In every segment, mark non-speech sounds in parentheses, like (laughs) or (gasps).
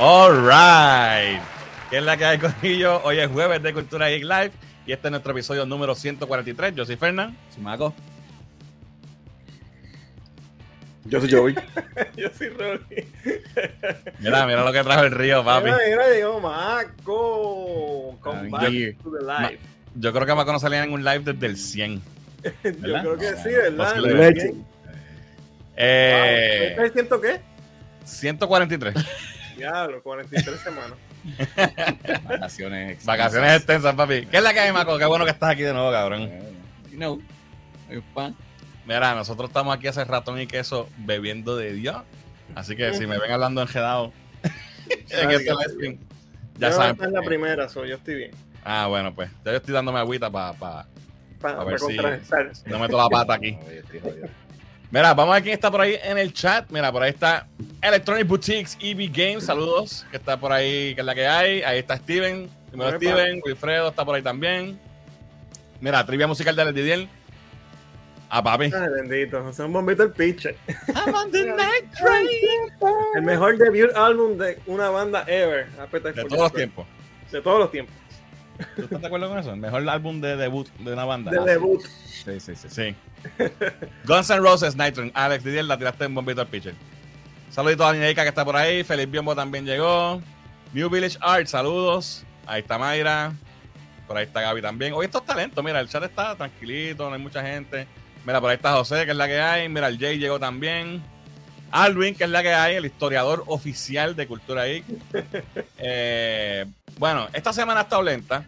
Alright. ¿Qué es la que hay con ellos? Hoy es jueves de Cultura Geek Live y este es nuestro episodio número 143. Yo soy Fernán. Sumaco. Yo soy Joey. (laughs) Yo soy Rocky. Mira, mira lo que trajo el río, papi. Mira, mira, llegó Marco. Come back to the life. Yo creo que Maco no salía en un live desde el 100. (laughs) Yo creo que sí, ¿verdad? Posible. Leche. Eh, ¿Estás diciendo qué? 143. (laughs) Diablo, 43 semanas. (laughs) Vacaciones. extensas. Vacaciones extensas, papi. ¿Qué es la que hay, Maco? Qué bueno que estás aquí de nuevo, cabrón. You know, soy un fan. Mira, nosotros estamos aquí hace ratón y queso bebiendo de Dios. Así que si me ven hablando enredado (laughs) en este live stream, ya Yo saben. esta es la primera, so, yo estoy bien. Ah, bueno, pues ya yo estoy dándome agüita para pa, Para A ver si- contrarrestar. no meto la pata aquí. Mira, vamos a ver quién está por ahí en el chat. Mira, por ahí está Electronic Boutiques EV Games. Saludos, que está por ahí, que es la que hay. Ahí está Steven. Primero. Steven, Wilfredo está por ahí también. Mira, trivia musical de Didier. Ah, papi. Ay, bendito. Es un bombito el pitcher. I'm on the night (laughs) train. El mejor debut álbum de una banda ever. De todos los tiempos. De todos los tiempos. ¿Tú estás de acuerdo con eso? El mejor álbum de debut de una banda. De Ah, debut. Sí, sí, sí. Sí. Guns N' Roses, Nitro. Alex Didier la tiraste en bombito al pitcher. Saludito a Nineika que está por ahí. Feliz Biombo también llegó. New Village Art, saludos. Ahí está Mayra. Por ahí está Gaby también. Hoy estos talentos, mira, el chat está tranquilito, no hay mucha gente. Mira, por ahí está José, que es la que hay. Mira, el Jay llegó también. Alvin, que es la que hay, el historiador oficial de Cultura Geek. (laughs) Eh, bueno, esta semana ha estado lenta.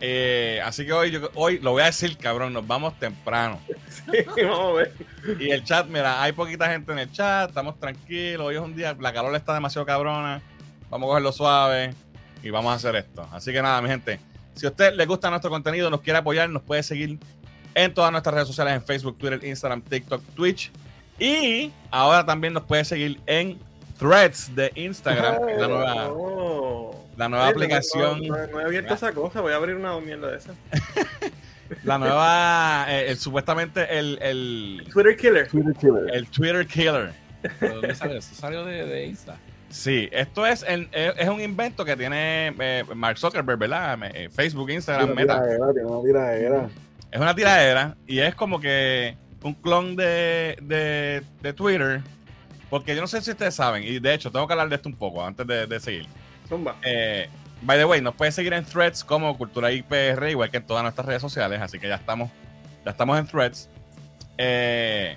Eh, así que hoy, yo- hoy lo voy a decir, cabrón, nos vamos temprano. Sí, vamos a ver. Y el chat, mira, hay poquita gente en el chat, estamos tranquilos, hoy es un día, la calor está demasiado cabrona, vamos a cogerlo suave y vamos a hacer esto. Así que nada, mi gente, si a usted le gusta nuestro contenido, nos quiere apoyar, nos puede seguir en todas nuestras redes sociales, en Facebook, Twitter, Instagram, TikTok, Twitch. Y ahora también nos puede seguir en Threads de Instagram, que es la nueva, Oh. la nueva Sí, aplicación. No, no- no he abierto esa cosa, voy a abrir una mierda de esa. (laughs) La nueva, eh, el- supuestamente el, el, Twitter Killer. Twitter Killer. el Twitter Killer. ¿De dónde salió eso? Salió de, de Insta. Sí, esto es, el- es un invento que tiene eh, Mark Zuckerberg, ¿verdad? Eh, Facebook, Instagram, Una Meta. tiradera, tiene una tiradera. Es una tiradera y es como que un clon de, de, de Twitter. Porque yo no sé si ustedes saben, y de hecho tengo que hablar de esto un poco antes de, de seguir. Zumba. Eh, by the way, nos puedes seguir en Threads como Cultura IPR, igual que en todas nuestras redes sociales, así que ya estamos, ya estamos en Threads. Eh,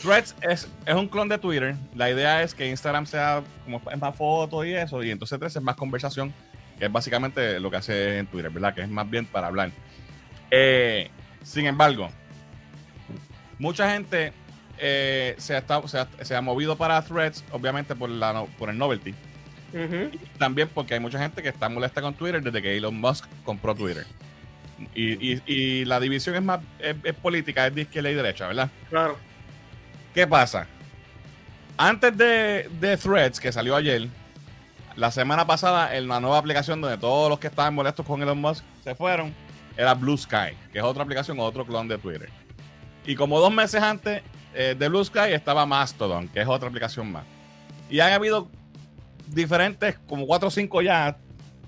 Threads es, es un clon de Twitter. La idea es que Instagram sea como es más fotos y eso, y entonces Threads es más conversación, que es básicamente lo que hace en Twitter, ¿verdad? Que es más bien para hablar. Eh, sin embargo, mucha gente eh, se, ha estado- se, ha, se ha movido para Threads, obviamente por, la, por el novelty. También porque hay mucha gente que está molesta con Twitter desde que Elon Musk compró Twitter. Y, y- y la división es más es, es política, es de izquierda y derecha, ¿verdad? Claro. ¿Qué pasa? Antes de, de Threads, que salió ayer, la semana pasada, en la nueva aplicación donde todos los que estaban molestos con Elon Musk se fueron, era Blue Sky, que es otra aplicación, otro clon de Twitter. Y como dos meses antes eh, de Blue Sky estaba Mastodon, que es otra aplicación más. Y han habido diferentes, como cuatro o cinco ya,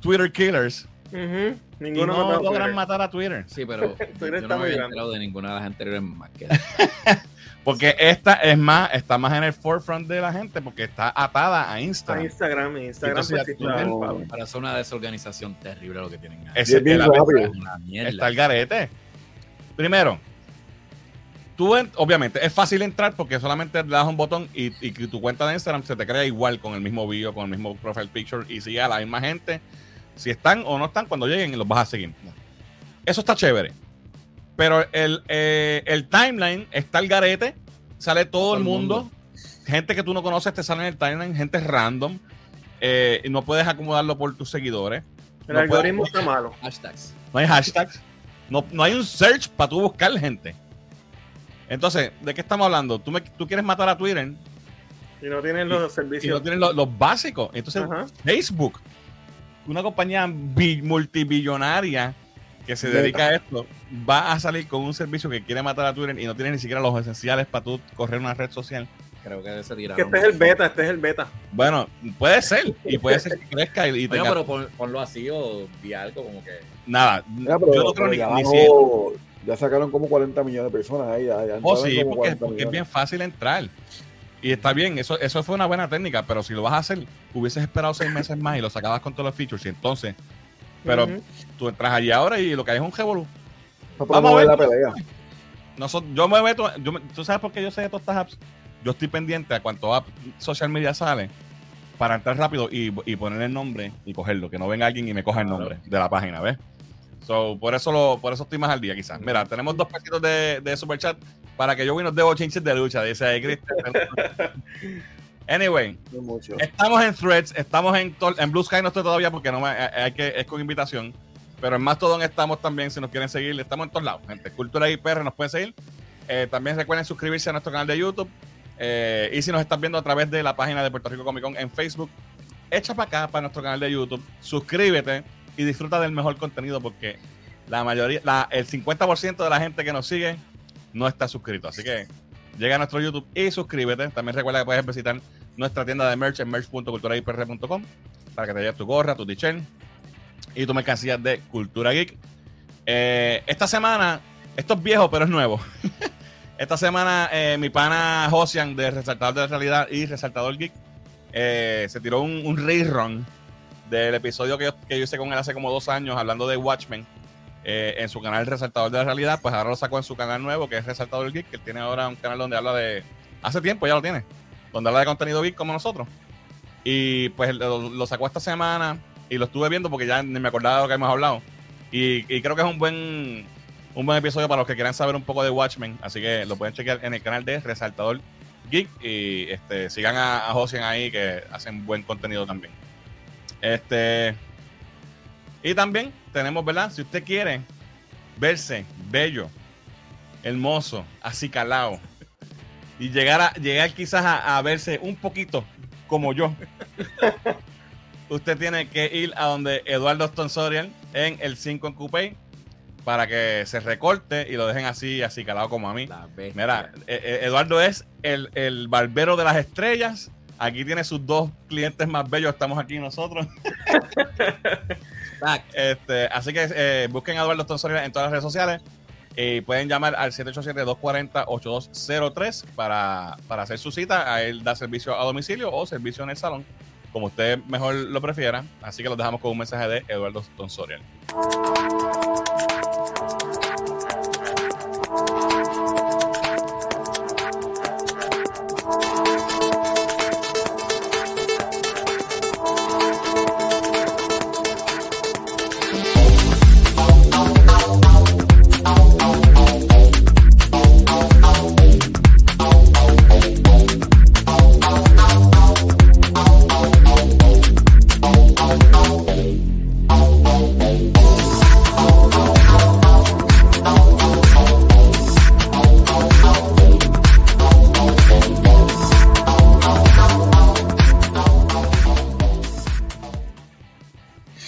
Twitter killers. Y Ninguno no a logran Twitter. matar a Twitter. Sí, pero (laughs) Twitter yo está no me muy había grande. enterado de ninguna de las anteriores más que (laughs) Porque esta es más, está más en el forefront de la gente porque está atada a A Instagram. Instagram, Instagram Entonces ya pues, claro. Para hacer una desorganización terrible lo que tienen ahí. Es bien rápido. Es una mierda. Está el garete. Primero, tú, en- obviamente, es fácil entrar porque solamente le das un botón y, y que tu cuenta de Instagram se te crea igual con el mismo video, con el mismo profile picture y sigue a la misma gente. Si están o no están, cuando lleguen los vas a seguir. Eso está chévere. Pero el, eh, el timeline está el garete, sale todo, el el mundo. mundo. Gente que tú no conoces te sale en el timeline, gente random. eh, y no puedes acomodarlo por tus seguidores. El No algoritmo puedo- está malo. Hashtags. No hay hashtags. No, no hay un search para tú buscar gente. Entonces, ¿de qué estamos hablando? Tú, me- tú quieres matar a Twitter Y no tienen los y no servicios. tienes lo- los básicos. Entonces, Ajá. Facebook, una compañía bi- multibillonaria que se dedica a esto, va a salir con un servicio que quiere matar a Twitter y no tiene ni siquiera los esenciales para tú correr una red social. creo que se tiraron. Que este es el beta, este es el beta. Bueno, puede ser. Y puede ser que crezca y, y tenga- pero pon- ponlo así o di algo como que. Nada. Mira, pero, yo no creo ni, ni bajó- ya sacaron como 40 millones de personas ahí. Ya, ya Oh, sí, como porque, 40 porque es bien fácil entrar. Y está bien, eso, eso fue una buena técnica, pero si lo vas a hacer, hubieses esperado seis meses más y lo sacabas con todos los features. Y entonces, pero tú entras allí ahora y lo que hay es un revolú. Vamos a ver. la pelea. Yo me meto, yo me- tú sabes por qué yo sé de todas estas apps. Yo estoy pendiente a cuánto app social media sale para entrar rápido y, y poner el nombre y cogerlo, que no venga alguien y me coja el nombre de la página, ¿ves? So, por eso lo, por eso estoy más al día, quizás. Mira, tenemos dos pesitos de, de super chat para que yo nos dé chinches de lucha, dice ahí Cristian. (laughs) anyway. Estamos en Threads, estamos en, en Blue Sky, no estoy todavía porque no me- eh, hay que, es con invitación. Pero en Mastodon estamos también, si nos quieren seguir, estamos en todos lados, gente. Cultura IPR nos pueden seguir. Eh, también recuerden suscribirse a nuestro canal de YouTube. Eh, y si nos están viendo a través de la página de Puerto Rico Comic Con en Facebook, echa para acá, para nuestro canal de YouTube, suscríbete y disfruta del mejor contenido porque la mayoría, la- el 50% de la gente que nos sigue no está suscrito. Así que llega a nuestro YouTube y suscríbete. También recuerda que puedes visitar nuestra tienda de merch en merch.culturaipr.com para que te lleves tu gorra, tu t-shirt y tu mercancía de Cultura Geek. Eh, esta semana, esto es viejo, pero es nuevo. (laughs) esta semana, eh, mi pana Josian de Resaltador de la Realidad y Resaltador Geek eh, se tiró un, un rerun del episodio que yo, que yo hice con él hace como dos años hablando de Watchmen eh, en su canal Resaltador de la Realidad. Pues ahora lo sacó en su canal nuevo que es Resaltador Geek, que él tiene ahora un canal donde habla de. Hace tiempo ya lo tiene donde habla de contenido geek como nosotros. Y pues lo, sacó esta semana y lo estuve viendo porque ya ni me acordaba de lo que hemos hablado. Y, y creo que es un buen un buen episodio para los que quieran saber un poco de Watchmen. Así que lo pueden chequear en el canal de Resaltador Geek. Y este, sigan a, a Josian ahí que hacen buen contenido también. Este. Y también tenemos, ¿verdad? Si usted quiere verse bello, hermoso, acicalado y llegar a llegar quizás a, a verse un poquito como yo. (laughs) Usted tiene que ir a donde Eduardo Stonsorial en el 5 en Coupé para que se recorte y lo dejen así, así calado como a mí. Mira, eh, eh, Eduardo es el, el barbero de las estrellas. Aquí tiene sus dos clientes más bellos. Estamos aquí nosotros. Este, así que eh, busquen a Eduardo Stonsorial en todas las redes sociales. Y pueden llamar al 787-240-8203 para, para hacer su cita. A él da servicio a domicilio o servicio en el salón, como usted mejor lo prefiera. Así que los dejamos con un mensaje de Eduardo Tonsorial.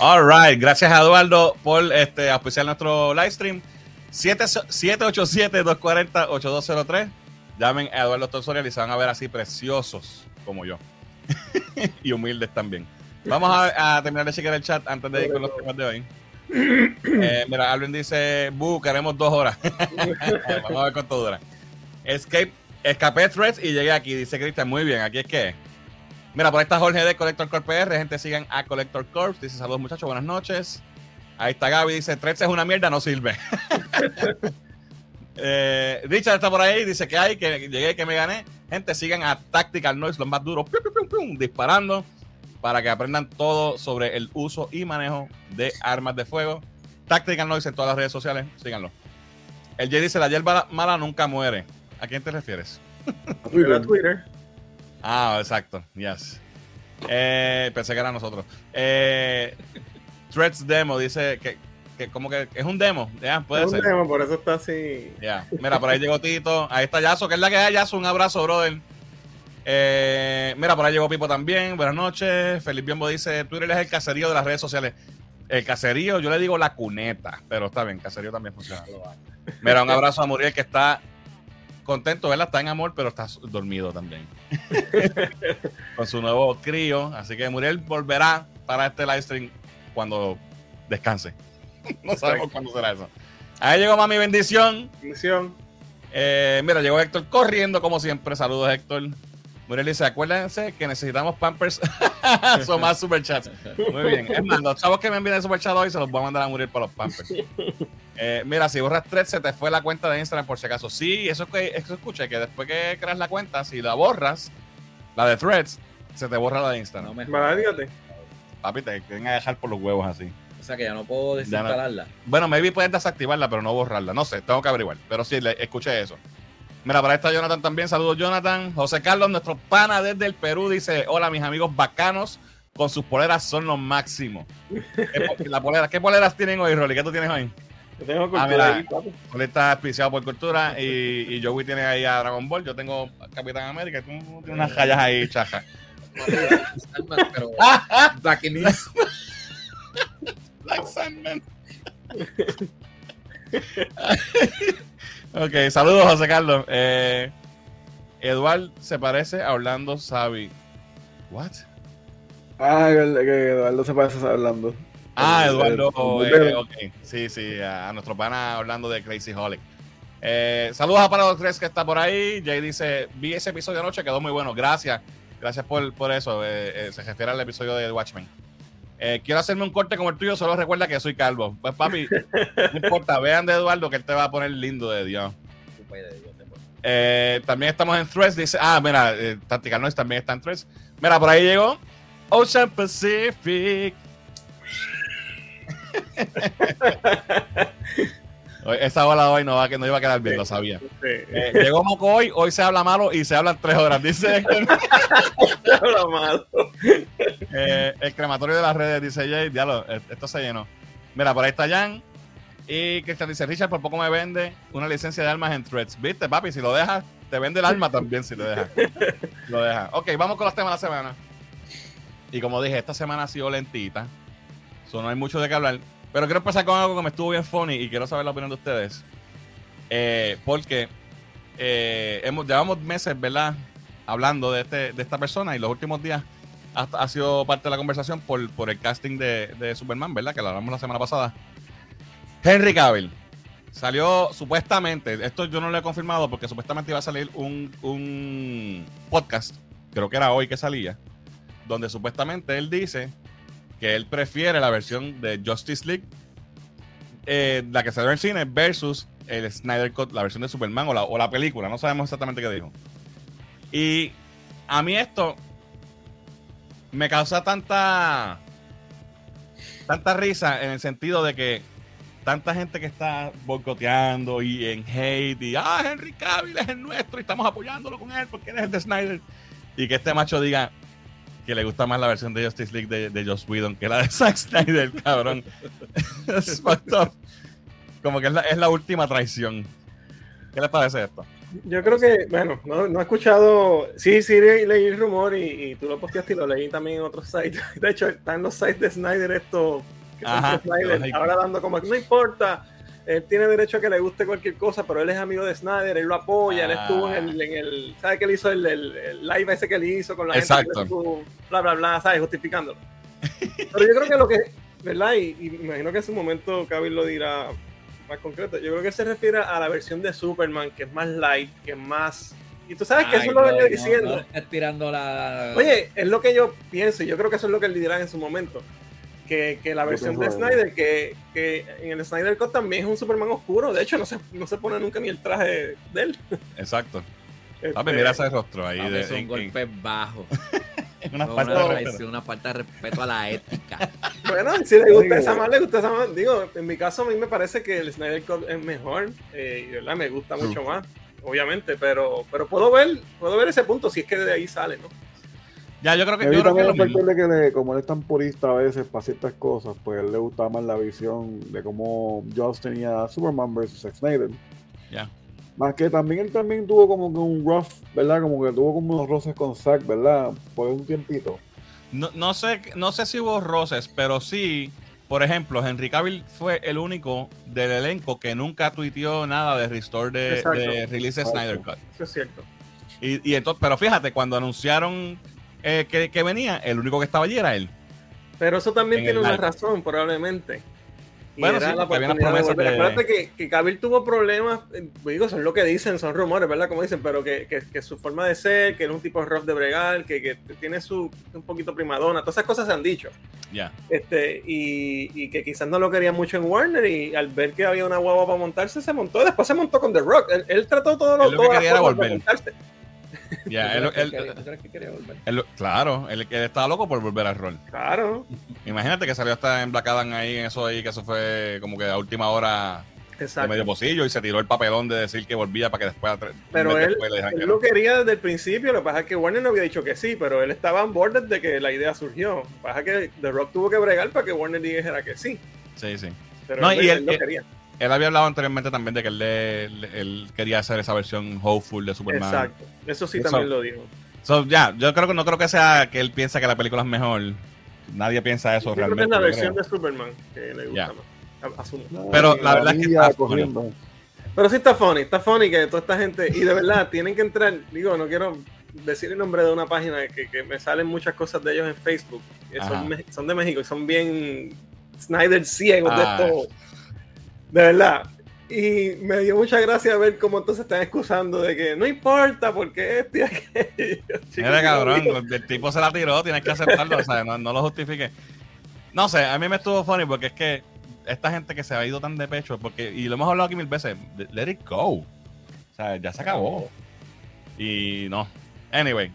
All right, gracias a Eduardo por este, auspiciar nuestro live stream. 787-240-8203. Llamen a Eduardo Tonsorial y se van a ver así preciosos como yo. (laughs) y humildes también. Vamos a, a terminar de chequear el chat antes de ir con los temas de hoy. (clears throat) Eh, mira, Alvin dice, Bu, queremos dos horas. (laughs) Vamos a ver cuánto dura. Escape, escapé threads y llegué aquí, dice Cristian. Muy bien, aquí es que. Mira, por ahí está Jorge de Collector Corp PR. Gente, sigan a Collector Corp. Dice saludos, muchachos, buenas noches. Ahí está Gaby, dice: Threads es una mierda, no sirve. (laughs) Eh, Richard está por ahí, dice que hay, que llegué, que me gané. Gente, sigan a Tactical Noise, los más duros, pium, pium, pium, disparando para que aprendan todo sobre el uso y manejo de armas de fuego. Tactical Noise en todas las redes sociales, síganlo. El Jay dice: La hierba mala nunca muere. ¿A quién te refieres? Era Twitter. Ah, exacto, yes. Eh, pensé que era nosotros. Eh, Threads Demo dice que, que como que es un demo, ya, puede Es un ser. tema, por eso está así. Ya, mira, por ahí llegó Tito. Ahí está Yaso, que es la que hay, Yaso. Un abrazo, brother. Eh, mira, por ahí llegó Pipo también. Buenas noches. Felipe Biombo dice: Twitter es el caserío de las redes sociales. El caserío, yo le digo la cuneta, pero está bien, caserío también funciona. Mira, un abrazo a Muriel que está contento, ¿verdad? Está en amor, pero está dormido también. (laughs) Con su nuevo crío. Así que Muriel volverá para este live stream cuando descanse. (laughs) no sabemos cuándo será eso. Ahí llegó mami bendición. Misión. Eh, mira, llegó Héctor corriendo como siempre. Saludos, Héctor. Muriel dice, acuérdense que necesitamos Pampers. (laughs) Son más superchats. Muy bien. Es más, los chavos que me envíen el superchat hoy se los voy a mandar a Muriel para los Pampers. Eh, mira, si borras threads, se te fue la cuenta de Instagram por si acaso. Sí, eso, que, eso escucha, que después que creas la cuenta, si la borras, la de threads, se te borra la de No Instagram. me Válgate. Papi, te quieren a dejar por los huevos así. O sea que ya no puedo desinstalarla. Bueno, maybe puedes desactivarla, pero no borrarla. No sé, tengo que averiguar. Pero sí, le, escuché eso. Mira, para esta Jonathan también. Saludos, Jonathan. José Carlos, nuestro pana desde el Perú, dice: Hola, mis amigos bacanos. Con sus poleras son los máximos. ¿Qué, po- (laughs) la polera, ¿Qué poleras tienen hoy, Rolly? ¿Qué tú tienes hoy? Yo tengo Ah, cultura mira. ahí, papi. Rolly está auspiciado por Cultura y, y Joey tiene ahí a Dragon Ball. Yo tengo a Capitán América. y Tú tienes unas rayas ahí, chaja. Pero Black. Like Sandman. ok, saludos, José Carlos. Eh, Eduard se parece a Orlando Savi. What? Ah, que, Eduardo se parece hablando. Ah, El- Eduardo. el- eh, el- ok, sí, sí, a, a nuestro pana Orlando de Crazy Holic. Eh, saludos a Paradox 3 que está por ahí. Jay dice: Vi ese episodio anoche, quedó muy bueno. Gracias. Gracias por, por eso. Eh, eh, se refiere al episodio de Watchmen. Eh, quiero hacerme un corte como el tuyo, solo recuerda que soy calvo. Pues papi, (laughs) no importa, vean de Eduardo que él te va a poner lindo de Dios. Eh, también estamos en Threads. Dice, ah, mira, eh, Tactical Noise también está en Threads. Mira, por ahí llegó Ocean Pacific. Esa bola hoy no, va, que no iba a quedar bien, lo sabía. Sí. Eh, llegó Moco hoy, hoy se habla malo y se hablan tres horas. Dice (laughs) Habla malo. eh, el crematorio de las redes, dice Jay. Diablo, eh, esto se llenó. Mira, por ahí está Jan. Y Cristian dice: Richard, por poco me vende una licencia de armas en Threads. ¿Viste, papi? Si lo dejas, te vende el arma también si lo dejas. lo dejas. Ok, vamos con los temas de la semana. Y como dije, esta semana ha sido lentita. No hay mucho de qué hablar. Pero quiero empezar con algo que me estuvo bien funny y quiero saber la opinión de ustedes. Eh, porque eh, hemos, llevamos meses, ¿verdad? Hablando de, este, de esta persona y los últimos días ha, sido parte de la conversación por, por el casting de, de Superman, ¿verdad? Que lo hablamos la semana pasada. Henry Cavill salió supuestamente, esto yo no lo he confirmado porque supuestamente iba a salir un, un podcast, creo que era hoy que salía, donde supuestamente él dice que él prefiere la versión de Justice League, eh, la que salió en el cine, versus el Snyder Cut, la versión de Superman o la, o la película, no sabemos exactamente qué dijo. Y a mí esto me causa tanta tanta risa en el sentido de que tanta gente que está boicoteando y en hate y ah Henry Cavill es el nuestro y estamos apoyándolo con él porque él es el de Snyder y que este macho diga que le gusta más la versión de Justice League de, de Joss Whedon que la de (laughs) Zack Snyder cabrón (laughs) es fucked up. como que es la, es la última traición ¿qué les parece esto? Yo creo que, bueno, no, no he escuchado. Sí, sí, leí, leí el rumor y, y tú lo posteaste y lo leí también en otros sites. (laughs) De hecho, están los sites de Snyder, esto. Que son Ajá, de Snyder, ahora dando como que no importa. Él tiene derecho a que le guste cualquier cosa, pero él es amigo de Snyder, él lo apoya, él Ah. estuvo en el, en el ¿sabes qué él hizo? El, el- el live ese que él hizo con la Exacto. gente, su- bla, bla, bla, ¿sabes? Justificándolo. Pero yo creo que lo que, ¿verdad? Y, y imagino que en su momento Cavill lo dirá más concreto. Yo creo que se refiere a la versión de Superman, que es más light, que es más... Y tú sabes que eso es lo que estoy diciendo. estás tirando la. Oye, es lo que yo pienso, y yo creo que eso es lo que él dirá en su momento. Que, que la versión de Snyder, que, que en el Snyder Cut también es un Superman oscuro. De hecho, no se, no se pone nunca ni el traje de él. exacto Este, Papi, mira ese rostro ahí Papi, de, son en- golpes bajos. (laughs) una No, falta una, de una falta de respeto a la ética. (laughs) Bueno, si le gusta esa más, le gusta esa más. Digo, en mi caso a mí me parece que el Snyder Cut es mejor. eh, y verdad, me gusta mucho más, obviamente. Pero, pero puedo ver, puedo ver ese punto si es que de ahí sale, ¿no? Ya yo creo que, yo creo que es también lo el mismo. factor de que le- como él es tan purista a veces para ciertas cosas, pues a él le gustaba más la visión de cómo Joss tenía Superman versus Zack Snyder. Ya. Más que también él también tuvo como que un rough, ¿verdad? Como que tuvo como unos roces con Zack, ¿verdad? Por un tiempito. No, no sé, no sé si hubo roces, pero sí, por ejemplo, Henry Cavill fue el único del elenco que nunca tuiteó nada de restore de, release de Snyder Cut. Eso es cierto. Y, y entonces, pero fíjate, cuando anunciaron eh, que, que venía, el único que estaba allí era él. Pero eso también En tiene una razón, probablemente. Y Bueno, era sí, la había de promesas volver. de- Acuérdate que, que Cavill tuvo problemas, eh, digo, son lo que dicen, son rumores, ¿verdad? Como dicen, pero que, que- que su forma de ser, que era un tipo rough de bregar, que, que tiene su un poquito primadona, todas esas cosas se han dicho. Ya. Este, y, y que quizás no lo quería mucho en Warner y al ver que había una guagua para montarse, se montó. Después se montó con The Rock. Él, él trató todo lo, Él lo que quería era volver. montarse. Ya, ¿Tú él, él- claro, él, estaba loco por volver al rol. Claro, Imagínate que salió hasta en Black Adam ahí, en eso ahí, que eso fue como que a última hora de exacto. medio pocillo y se tiró el papelón de decir que volvía para que después, Pero él, después él que lo no. quería desde el principio, lo que pasa es que Warner no había dicho que sí, pero él estaba on board desde que la idea surgió. Lo que pasa es que The Rock tuvo que bregar para que Warner dijera que sí, Sí, sí. pero No, él, y él él- lo quería. Él había hablado anteriormente también de que él, le- le- él quería hacer esa versión hopeful de Superman. Exacto, eso sí Eso- también lo dijo. So, ya, yo creo que no creo que sea que él piensa que la película es mejor. Nadie piensa eso Yo creo que realmente. es la versión creo. de Superman que le gusta más. Pero la verdad es que está corriendo. Pero sí está funny, está funny que toda esta gente, y de verdad, tienen que entrar, digo, no quiero decir el nombre de una página que, que me salen muchas cosas de ellos en Facebook, que son, son de México y son bien Snyder ciegos Ah. de esto, de verdad. Y me dio mucha gracia ver cómo entonces están excusando de que no importa porque este y aquello. (laughs) Mira, cabrón, el tipo se la tiró, tienes que aceptarlo, o sea, no, no lo justifique. No sé, a mí me estuvo funny porque es que esta gente que se ha ido tan de pecho, porque, y lo hemos hablado aquí mil veces, let it go. O sea, ya se acabó. Y no. Anyway,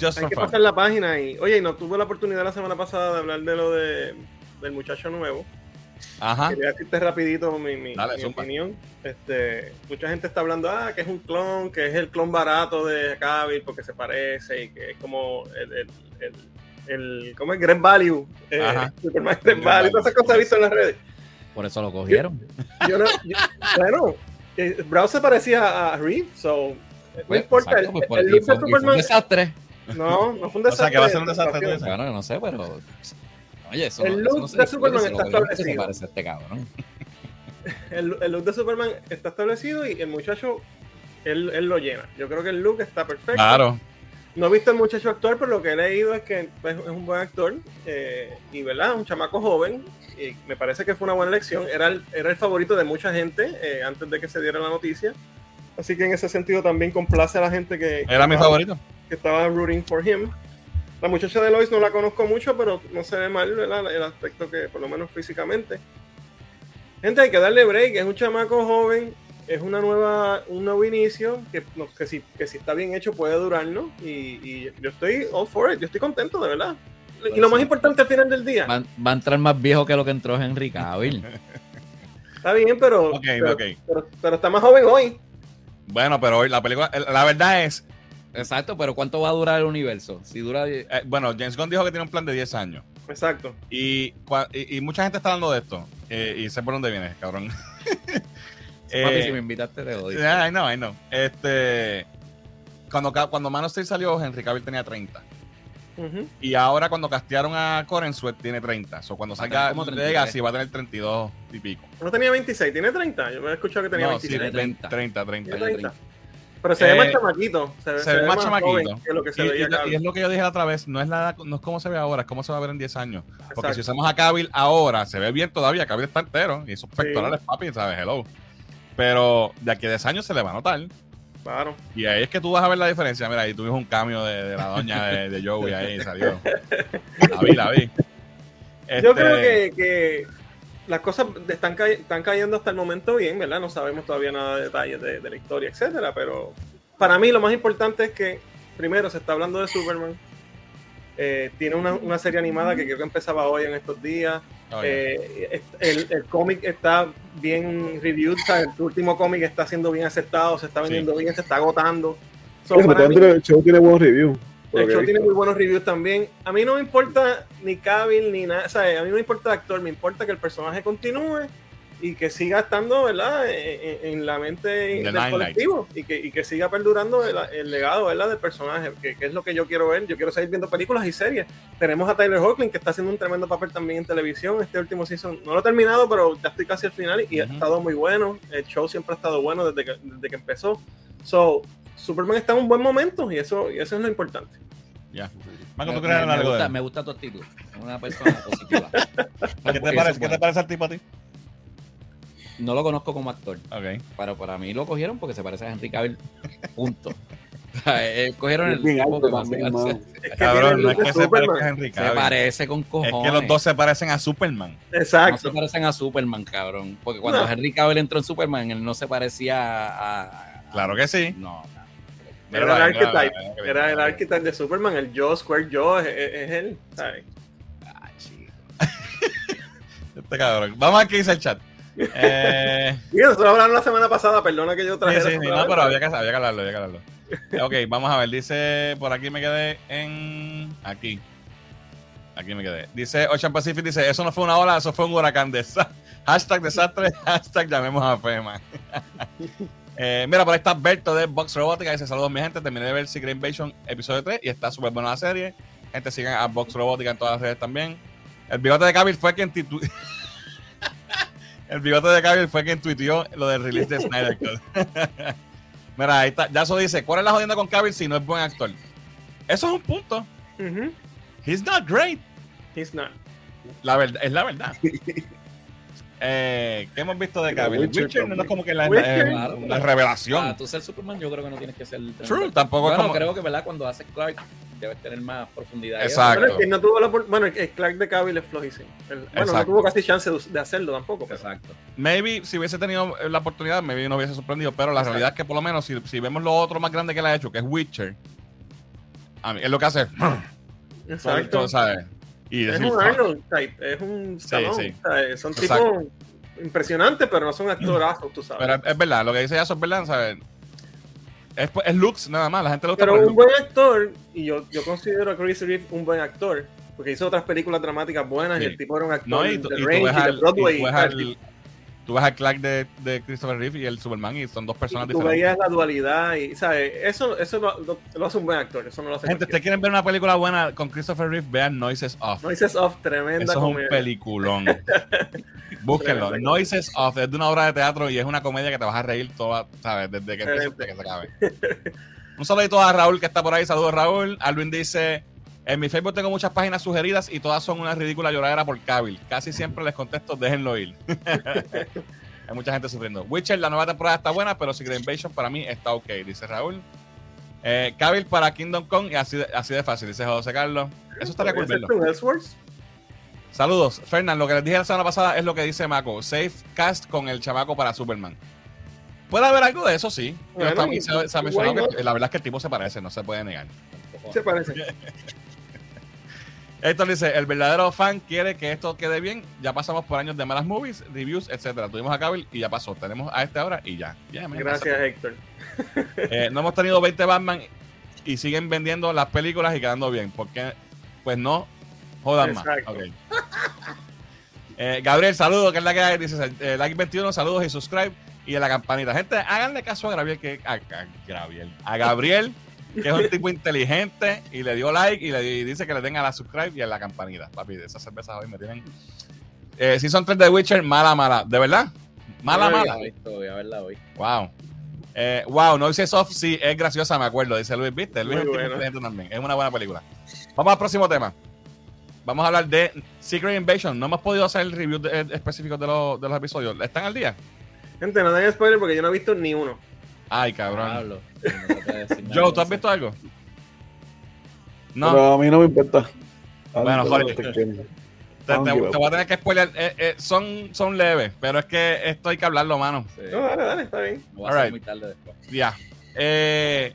just Hay que pasar la página y, oye, y no tuve la oportunidad la semana pasada de hablar de lo de, del muchacho nuevo. Ajá. Quería decirte rapidito mi, mi- Dale, mi opinión. Este, mucha gente está hablando, ah, que es un clon, que es el clon barato de Cavill porque se parece y que es como el, el, el, el- ¿cómo es? Great Value. Eh. (laughs) Superman Great Value. Todas esas cosas he visto en las redes. Por eso lo cogieron. Yo no, yo- bueno, eh, Brown se parecía a Reeve, so no Pues, importa. exacto, el, pues, por- el y fue- y fue un desastre. No, no fue un O desastre. sea, que va a ser un de desastre. Bueno, yo no sé, pero. Oye, eso El no- look eso no de Superman está establecido. este cabrón. (laughs) El, el look de Superman está establecido y el muchacho, él, él lo llena. Yo creo que el look está perfecto. Claro. No he visto al muchacho actuar, pero lo que he leído es que pues, es un buen actor eh, y, ¿verdad? Un chamaco joven. Y me parece que fue una buena elección. Era el, era el favorito de mucha gente eh, antes de que se diera la noticia. Así que en ese sentido también complace a la gente que, Era mi que estaba- favorito. que estaba rooting for him. La muchacha de Lois no la conozco mucho, pero no se ve mal ¿verdad? el aspecto que, por lo menos físicamente. Gente, hay que darle break. Es un chamaco joven, es una nueva, un nuevo inicio que, no- que, si, que si está bien hecho puede durarnos. Y, y yo estoy all for it, yo estoy contento, de verdad. Y lo más importante al final del día, Va, va a entrar más viejo que lo que entró Henry Cavill. (laughs) está bien, pero, pero está más joven hoy. Bueno, pero hoy la película, la verdad es, Exacto, pero ¿cuánto va a durar el universo? Si dura. eh, bueno, James Gunn dijo que tiene un plan de 10 años. Exacto. Y, y, y mucha gente está hablando de esto. eh, y sé por dónde viene, cabrón. (laughs) Papi, Eh, si me invitaste, te odio. I know, I know. Este, cuando, cuando Man of Steel salió, Henry Cavill tenía 30. Ujú. Y ahora cuando castearon a Coren Sweat tiene 30. O cuando Va a salga tener como 33. Legacy va a tener 32 y pico. No tenía 26, tiene 30. Yo me he escuchado que tenía No, 26. sí, Tiene 30, 30, 30. Tiene Tiene 30. Pero se ve Eh, más chamaquito. Se, ve- se ve más chamaquito. joven que lo que se Y, veía y- y es lo que yo dije la otra vez, no es, la, no es como se ve ahora, es como se va a ver en 10 años. Porque si usamos a Cavill ahora, se ve bien todavía, Cavill está entero, y esos pectorales, papi, ¿sabes? Hello. Pero de aquí a 10 años se le va a notar. Claro. Y ahí es que tú vas a ver la diferencia. Mira, ahí tuvimos un cambio de, de la doña de, de Joey ahí, salió. La vi, la vi. Yo Este, creo que, que las cosas están, cay- están cayendo hasta el momento bien, ¿verdad? No sabemos todavía nada de detalles de, de la historia, etcétera, pero para mí lo más importante es que, primero, se está hablando de Superman. Eh, tiene una, una serie animada que creo que empezaba hoy en estos días. oye, Eh, el el cómic está bien reviewed, el último cómic está siendo bien aceptado, se está vendiendo bien, se está agotando. So, mí- del show tiene buenos reviews. El show tiene muy buenos reviews también. A mí no me importa ni Cavill ni nada. O sea, a mí no me importa el actor, me importa que el personaje continúe y que siga estando, ¿verdad? En, en- en la mente The del colectivo y que, y que siga perdurando el, el legado, ¿verdad? Del personaje, que, que es lo que yo quiero ver. Yo quiero seguir viendo películas y series. Tenemos a Tyler Hoechlin, que está haciendo un tremendo papel también en televisión. Este último season no lo he terminado, pero ya estoy casi al final y ha Ujú. estado muy bueno. El show siempre ha estado bueno desde que, desde que empezó. So, Superman está en un buen momento y eso, y eso es lo importante. Ya. Marco, Me, ¿tú crees en me algo de gusta, él? me gusta tu actitud. Es una persona (laughs) positiva. ¿Qué te, parece, es ¿Qué te parece el tipo a ti? No lo conozco como actor, pero para mí lo cogieron porque se parece a Henry Cavill. Punto. (laughs) O sea, eh, cogieron el Es bien tipo alto que más (laughs) se-. Es Cabrón, no es que se parezca a Henry Se Cavill. parece con Es cojones. que los dos se parecen a Superman. No Exacto. se parecen a Superman, cabrón. Porque cuando No. Henry Cavill entró en Superman, él no se parecía a. a- Claro que sí. No, Era el archetype. Era el archetype de Superman, el Joe, Square Joe, es, él. ¿sabes? Ah, chico. (laughs) Este cabrón. Vamos a ver qué dice el chat. Eh, (laughs) nosotros hablamos la semana pasada, perdona que yo sí, traje sí, sí, no, pero había que, había que hablarlo, había que hablarlo. Ok, vamos a ver. Dice, por aquí me quedé en... Aquí. Aquí me quedé. Dice Ocean Pacific, dice, eso no fue una ola, eso fue un huracán de (laughs) Hashtag desastre, hashtag llamemos a FEMA. Eh, mira, por ahí está Berto de Box Robotica. Dice: Saludos, mi gente. Terminé de ver Secret Invasion episodio 3 y está súper buena la serie. Gente, sigan a Box Robotica en todas las redes también. El bigote de Cavill fue quien titu- (laughs) El bigote de Cavill fue quien tuiteó lo del release de Snyder Cut. (laughs) Mira, ahí está. Yaso dice: ¿Cuál es la jodienda con Cavill si no es buen actor? Eso es un punto. He's not great. He's not. La verdad, es la verdad. (laughs) Eh, ¿Qué hemos visto de Cavill? Witcher Witcher no es como que la, eh, Claro, la claro. revelación. Para tú ser Superman, yo creo que no tienes que ser. True, tampoco es Bueno, como- creo que, ¿verdad? Cuando haces Clark, debes tener más profundidad. Exacto. Bueno, es que no tuvo la bueno, el Clark de Cavill es flojísimo. El- bueno, no tuvo casi chance de, de hacerlo tampoco. pero- Exacto. Maybe si hubiese tenido la oportunidad, maybe no hubiese sorprendido. Pero la Exacto. realidad es que por lo menos si, si vemos lo otro más grande que él ha hecho, que es Witcher, a mí, es lo que hace. (clears throat) Exacto. todo, ¿sabes? Y Es un type, es un Stallone, sí. Son tipos impresionantes, pero no son actorazos, tú sabes. Pero es, verdad, lo que dice Yaso es verdad, ¿sabes? Es, es looks nada más, la gente gusta Pero un buen actor, y yo, yo considero a Chris Reeve un buen actor, porque hizo otras películas dramáticas buenas Sí. y el tipo era un actor No, y de y range y de Broadway. y tú ves ¿sabes? al- tú ves al Clark de, de Christopher Reeve y el Superman y son dos personas Y tú diferentes. veías la dualidad y, ¿sabes? Eso, eso lo, lo- lo hace un buen actor, eso no lo hace Gente. ¿ustedes quieren ver una película buena con Christopher Reeve? Vean Noises Off. Noises Off, tremenda Eso es un comedia. peliculón. (laughs) Búsquenlo. Tremenda Noises Off es de una obra de teatro y es una comedia que te vas a reír toda, ¿sabes? Desde que empieza hasta que se acabe. (laughs) Un saludito a Raúl que está por ahí. Saludos, Raúl. Alvin dice: En mi Facebook tengo muchas páginas sugeridas y todas son una ridícula lloradera por Cavill. Casi siempre les contesto, déjenlo ir. (laughs) Hay mucha gente sufriendo. Witcher, la nueva temporada está buena, pero Secret Invasion para mí está ok, dice Raúl. Eh, Cavill para Kingdom Come y así de, así de fácil, dice José Carlos. Eso estaría cool. Saludos, Fernán. Lo que les dije la semana pasada es lo que dice Mako. Safe cast con el chamaco para Superman. Puede haber algo de eso, sí. Pero Bueno, también se, se ha mencionado why que la verdad es que el tipo se parece, no se puede negar. Se parece. (laughs) Héctor dice, el verdadero fan quiere que esto quede bien. Ya pasamos por años de malas movies, reviews, etcétera. Tuvimos a Cavill y ya pasó. Tenemos a este ahora y ya. Man, Gracias, Héctor. (laughs) Eh, no hemos tenido 20 Batman y siguen vendiendo las películas y quedando bien. Porque, pues no, jodan más. (laughs) Eh, Gabriel, saludos, que es la que hay. Dice, eh, like 21, saludos y subscribe. Y en la campanita. Gente, háganle caso a Gabriel, que, a, a Gabriel, a Gabriel, que es un tipo inteligente y le dio like y le y dice que le den a la subscribe y a la campanita. Papi, esas cervezas hoy me tienen. Eh, Season 3 de Witcher, mala, mala. ¿De verdad? Mala, mala. Hoy, voy a verla hoy. Wow. Eh, wow, Noises Off sí es graciosa, me acuerdo, dice Luis, ¿viste? Luis Muy es también. Es una buena película. Vamos al próximo tema. Vamos a hablar de Secret Invasion. No hemos podido hacer el review de- específico de, los- de los episodios. ¿Están al día? Gente, no den spoiler porque yo no he visto ni uno. Ay, cabrón. Joe, ¿tú has visto algo? No, Pero a mí no me importa. Bueno, joder. te voy a tener que spoiler. Eh, eh, son, son leves, pero es que esto hay que hablarlo, mano. Sí, No, dale, dale, está bien. no va a ser Alright. muy tarde después. Ya. Eh,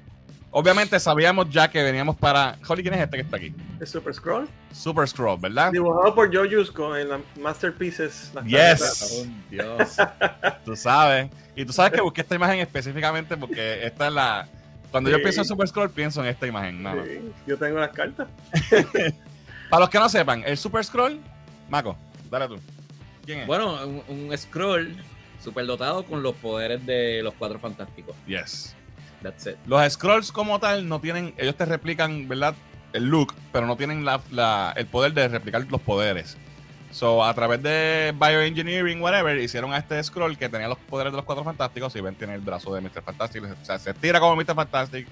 obviamente sabíamos ya que veníamos para. Holly, ¿quién es este que está aquí? El Super Scroll. Super Scroll, ¿verdad? Dibujado por Joe Yusko en las Masterpieces. las Yes. Oh, Dios. (laughs) Tú sabes. Y tú sabes que busqué esta imagen específicamente porque esta es la. Cuando yo pienso en Super Scroll, pienso en esta imagen. mano. Sí, yo tengo las cartas. (laughs) Para los que no sepan, el Super Scroll, Maco, dale tú. ¿Quién es? Bueno, un, un scroll superdotado con los poderes de los cuatro fantásticos. Yes. That's it. Los scrolls como tal no tienen, ellos te replican, ¿verdad? El look, pero no tienen la, la- el poder de replicar los poderes. So, a través de bioengineering, whatever, hicieron a este scroll que tenía los poderes de los cuatro fantásticos. Si ven, tiene el brazo de Mr. Fantastic. O sea, se tira como Mr. Fantastic.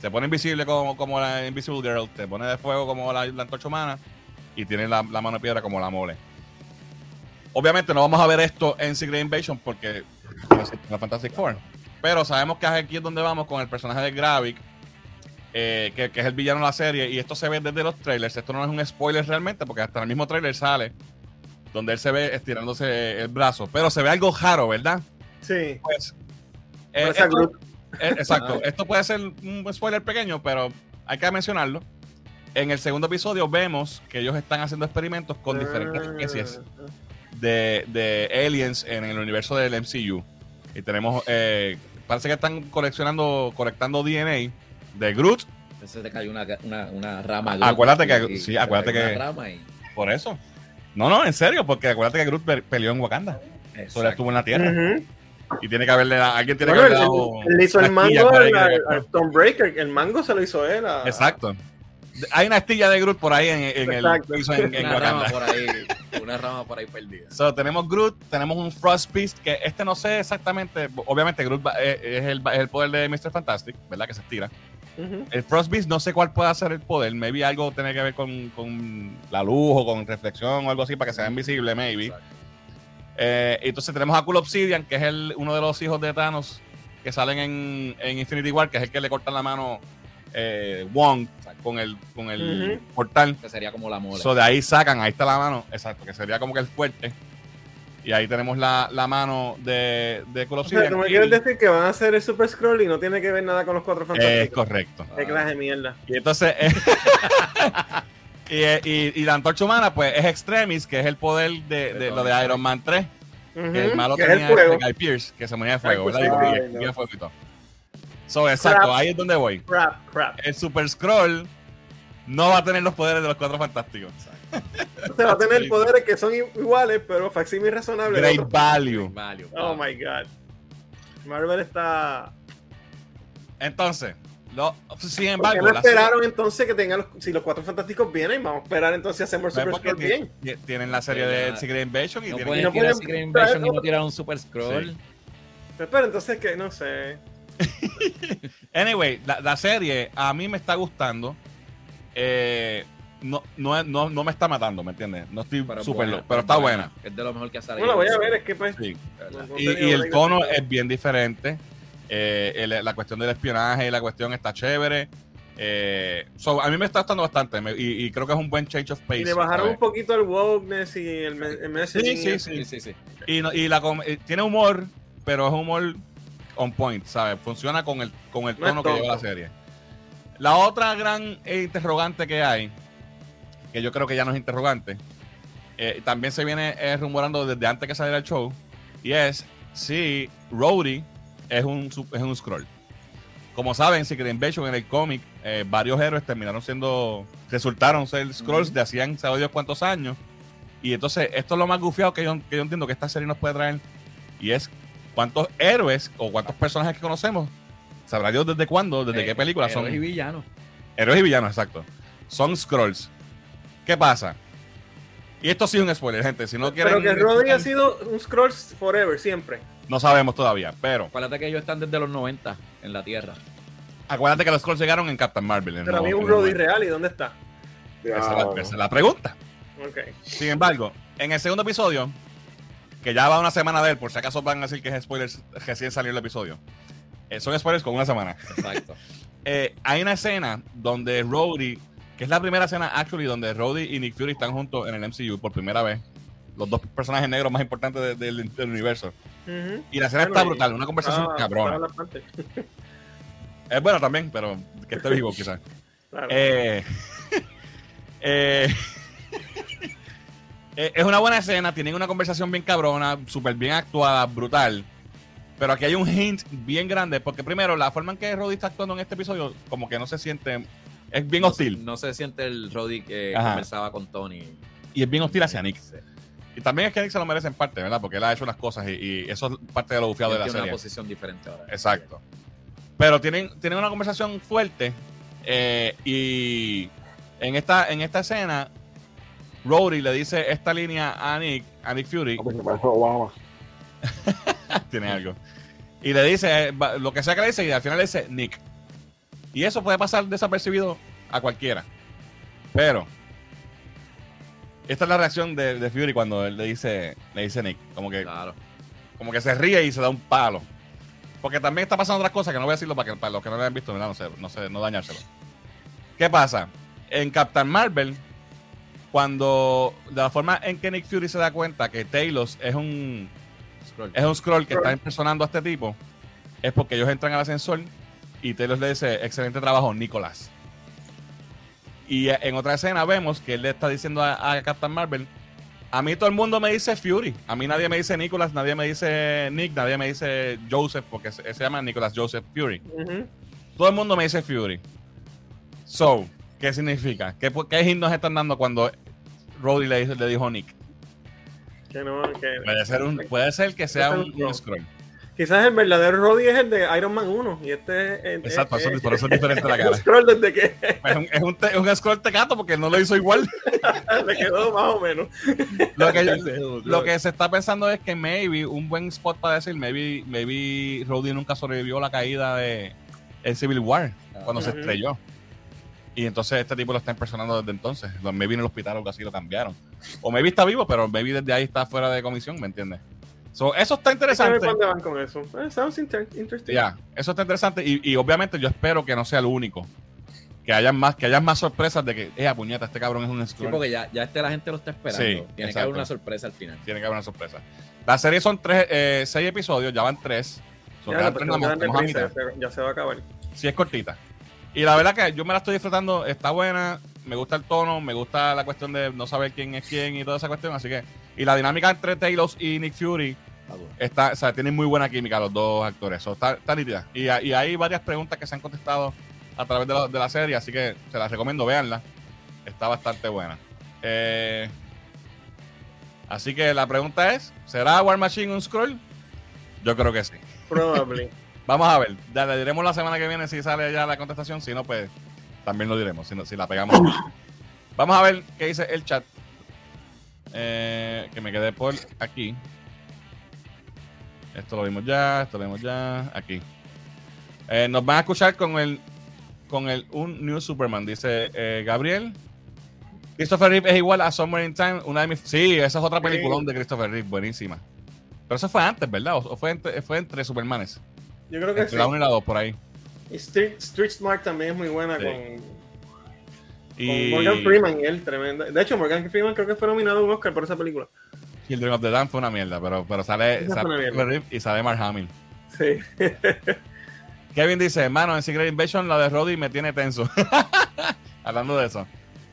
Se pone invisible como, como la Invisible Girl. Se pone de fuego como la, la antorcha humana. Y tiene la, la mano de piedra como la mole. Obviamente no vamos a ver esto en Secret Invasion porque no existe la Fantastic Four. Pero sabemos que aquí es donde vamos con el personaje de Gravik, eh, que, que es el villano de la serie. Y esto se ve desde los trailers. Esto no es un spoiler realmente, porque hasta el mismo trailer sale donde él se ve estirándose el brazo. Pero se ve algo raro, ¿verdad? Sí. Pues. eh, esto- eh, exacto. Esto puede ser un spoiler pequeño, pero hay que mencionarlo. En el segundo episodio vemos que ellos están haciendo experimentos con diferentes especies de, de aliens en el universo del MCU. Y tenemos, eh, parece que están coleccionando, colectando DNA de Groot. Entonces te cayó una, una, una rama. Acuérdate que- y- sí, te acuérdate que- rama y, Por eso. No, no, en serio, porque acuérdate que Groot pe- peleó en Wakanda. Solo estuvo en la Tierra. Y tiene que haberle dado- alguien tiene Bueno, que haberle dado. le hizo el mango al, al- le- al Tom Breaker. El mango se lo hizo él. a- Exacto. Hay una astilla de Groot por ahí en, en el en, en Una rama Wakanda. por ahí. Una rama por ahí perdida. So, tenemos Groot, tenemos un Frost Beast, que este no sé exactamente. Obviamente, Groot va- eh, es, el, es el poder de Mr. Fantastic, ¿verdad? Que se estira. El Frost Beast no sé cuál puede ser el poder. Maybe algo tiene que ver con, con la luz o con reflexión o algo así para que sea invisible, maybe. Eh, entonces tenemos a Cool Obsidian, que es el, uno de los hijos de Thanos que salen en, en Infinity War, que es el que le cortan la mano eh, Wong con el, con el portal. Que sería como la mole. So, de ahí sacan, ahí está la mano, exacto, que sería como que el fuerte. Y ahí tenemos la, la mano de, de Cool O sea, tú me quieres decir que van a hacer el Super Scroll y no tiene que ver nada con los cuatro es fantásticos. correcto. Qué clase de mierda. Y entonces. eh, (laughs) y, y- y la antorcha humana, pues es Extremis, que es el poder de, de lo de Iron Man 3. Ujú. Que el malo Que es el tenía de Guy Pierce, que se moría de fuego, Exacto, ¿verdad? Y- y- Ay, y- no. y fuego y todo. So, exacto, Crap. ahí es donde voy. Crap, crap. El Super Scroll no va a tener los poderes de los cuatro fantásticos. (laughs) O sea, va a tener poderes que son iguales, pero facsímil razonable. Great value. Value. Oh my god. Marvel está. Entonces, lo, sin ¿Por qué embargo, no esperaron entonces que tengan los. Si los cuatro fantásticos vienen, vamos a esperar entonces a serie- Super Scroll bien. ti- ti- tienen la serie de Secret Invasion y No tienen pueden no tirar Secret Invasion y no tirar un Super Scroll. Sí. Pero espera, entonces que no sé. (laughs) Anyway, la, la serie a mí me está gustando. Eh, no, no, no, no me está matando, ¿me entiendes? No estoy súper buena, lo- pero está buena. Es de lo mejor que ha No salido. la voy a ver, es que pues. No Y, el tono es bien diferente. Eh, el- la cuestión del espionaje y la cuestión está chévere. Eh, so, a mí me está gustando bastante me- y, y creo que es un buen change of pace. Y le bajaron un poquito el wokeness y el, el messaging. Sí, sí, sí. Sí, sí, sí. Y, no- y la eh, tiene humor, pero es humor on point, ¿sabes? Funciona con el, con el No tono que lleva la serie. La otra gran interrogante que hay, que yo creo que ya no es interrogante, eh, también se viene eh, rumorando desde antes que saliera el show, y es si Rhodey es un, es un scroll. Como saben, Secret Invasion en el cómic, eh, varios héroes terminaron siendo, resultaron ser scrolls de hacían, sabe Dios cuántos años. Y entonces, esto es lo más gufiado que yo, que yo entiendo que esta serie nos puede traer. Y es cuántos héroes o cuántos personajes que conocemos. Sabrá Dios desde cuándo, desde Eh, qué película son. héroes y villanos. Héroes y villanos, exacto. Son scrolls. ¿Qué pasa? Y esto sí es un spoiler, gente. Si no quieren. Pero que Roddy ha sido un Scroll forever, siempre. No sabemos todavía, pero Acuérdate que ellos están desde los 90 en la Tierra. acuérdate que los scrolls llegaron en Captain Marvel. en Pero a mí un 90. real, ¿y dónde está? Esa es la- Diablo. esa es la pregunta. Ok. Sin embargo, en el segundo episodio, que ya va una semana de él, por si acaso van a decir que es spoilers, recién salió el episodio. Eh, son spoilers con una semana. Exacto. (laughs) Eh, hay una escena donde Rhodey, que es la primera escena, actually, donde Rhodey y Nick Fury están juntos en el MCU por primera vez. Los dos personajes negros más importantes de- del- del universo. Y la escena Bueno, está brutal, una conversación Ah, cabrona. Es bueno también, pero que esté vivo quizás. (laughs) Claro. Eh, (laughs) eh, (laughs) eh, es una buena escena, tienen una conversación bien cabrona, súper bien actuada, brutal. Pero aquí hay un hint bien grande, porque primero, la forma en que Roddy está actuando en este episodio, como que no se siente, es bien No hostil. se- No se siente el Roddy que Ajá. conversaba con Tony. Y es bien hostil hacia Nick. Sí. Y también es que Nick se lo merece en parte, ¿verdad? Porque él ha hecho unas cosas y, y eso es parte de lo bufiado de la Tiene una posición diferente ahora. Exacto. Pero tienen, tienen una conversación fuerte eh, y en esta, en esta escena, Rhodey le dice esta línea a Nick, a Nick Fury, Obama. (laughs) tiene algo, y le dice eh, lo que sea que le dice y al final le dice Nick. Y eso puede pasar desapercibido a cualquiera. Pero esta es la reacción de, de Fury cuando él le dice, le dice Nick, como que Claro. como que se ríe y se da un palo. Porque también está pasando otras cosas que no voy a decirlo para, que, para los que no lo hayan visto, ¿verdad? No sé, no sé, no dañárselo. ¿Qué pasa? En Captain Marvel, cuando de la forma en que Nick Fury se da cuenta que Talos es un Scroll. es un scroll que Scroll. está impersonando a este tipo, es porque ellos entran al ascensor y Talos le dice, excelente trabajo, Nicolás. Y en otra escena vemos que él le está diciendo a, a Captain Marvel, a mí todo el mundo me dice Fury, a mí nadie me dice Nicolás, nadie me dice Nick, nadie me dice Joseph, porque se, se llama Nicolás Joseph Fury. Todo el mundo me dice Fury. So, ¿qué significa? ¿Qué, qué hit nos están dando cuando Roddy le, dijo- le dijo Nick? Que no, que- Puede ser, un, puede ser que sea un scroll. Quizás el verdadero Roddy es el de Iron Man 1 y este es el, Exacto, es- por eso es diferente la cara. scroll desde que Es un, es un, te- un scroll tecato porque no lo hizo igual. (laughs) le quedó más o menos. Lo que, (laughs) lo que se está pensando es que maybe un buen spot para decir, maybe, maybe Roddy nunca sobrevivió a la caída de el Civil War cuando se estrelló. Y entonces este tipo lo está impersonando desde entonces. Maybe en el hospital o algo así lo cambiaron. O maybe está vivo, pero maybe desde ahí está fuera de comisión, ¿me entiendes? So, eso está ¿Sabe interesante. dónde van con eso? Eh, sounds inter- interesting. Ya, eso está interesante. Y, y obviamente yo espero que no sea el único. Que hayan más, que hayan más sorpresas de que, eh, puñeta, este cabrón es un Sí, scroll. porque ya, ya este la gente lo está esperando. Sí, Tiene que haber una sorpresa al final. Tiene que haber una sorpresa. La serie son tres, eh, seis episodios, ya van tres. So, Ya, tres no se- ya se va a acabar. Sí, es cortita. Y la verdad que yo me la estoy disfrutando, está buena, me gusta el tono, me gusta la cuestión de no saber quién es quién y toda esa cuestión, así que... Y la dinámica entre Talos y Nick Fury Está duro. está, o sea, tienen muy buena química los dos actores, so, está, está nítida. Y, y hay varias preguntas que se han contestado a través de la, de la serie, así que se las recomiendo, véanla. Está bastante buena. Eh, así que la pregunta es, ¿será War Machine un scroll? Yo creo que sí. Probably. (laughs) Vamos a ver, ya le diremos la semana que viene si sale ya la contestación, si no, pues también lo diremos, si, no- si la pegamos. (laughs) Vamos a ver qué dice el chat. Eh, que me quedé por aquí. Esto lo vimos ya, esto lo vimos ya, aquí. Eh, nos van a escuchar con el con el un New Superman, dice eh, Gabriel. Christopher Reeve es igual a Somewhere in Time, una de mis... Sí, esa es otra Sí. peliculón de Christopher Reeve, buenísima. Pero eso fue antes, ¿verdad? O, o fue, entre, fue entre Supermanes. Yo creo que Entre sí. la 1 y la 2 por ahí. Y Street, Street Smart también es muy buena Sí. con, Y con Morgan Freeman y él, tremenda. De hecho, Morgan Freeman creo que fue nominado a un Oscar por esa película. Children of the Damned fue una mierda, pero, pero sale, sale y sale Mark Hamill. Sí. (laughs) Kevin dice, hermano, en Secret Invasion la de Roddy me tiene tenso. (laughs) Hablando de eso.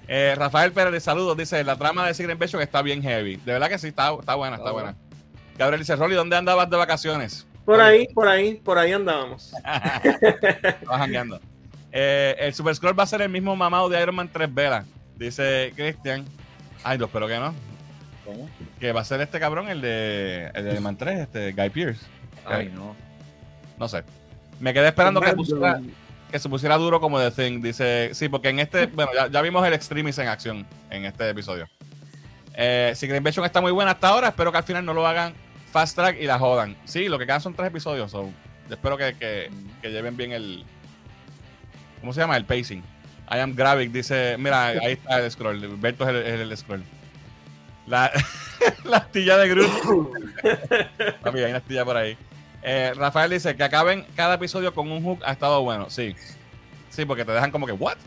Eh, Rafael Pérez, de saludos, dice, la trama de Secret Invasion está bien heavy. De verdad que sí, está, está buena, está Está buena. Gabriel dice, Rolly, ¿dónde andabas de vacaciones? Por ahí, por ahí, por ahí andábamos. (laughs) Estaba jangueando. Eh, el Super Scroll va a ser el mismo mamado de Iron Man 3 velas, dice Christian. Ay, no, espero que no. ¿Cómo? Que va a ser este cabrón, el de, el de Iron Man 3, este Guy Pierce. Ay, no. No sé. Me quedé esperando que, pusiera- que se pusiera duro como The Thing. Dice, sí, porque en este, (laughs) bueno, ya, ya vimos el Extremis en acción en este episodio. Eh, Secret Invasion está muy buena hasta ahora. Espero que al final no lo hagan fast track y la jodan. Sí, lo que quedan son tres episodios. so, espero que, que- que lleven bien el. ¿Cómo se llama? El pacing. I am Gravik dice: Mira, ahí está el scroll. Berto es el, es el scroll. La, (laughs) la astilla de Groot. (laughs) Papi, hay una astilla por ahí. Eh, Rafael dice que acaben cada episodio con un hook ha estado bueno. Sí. Sí, porque te dejan como que, ¿what?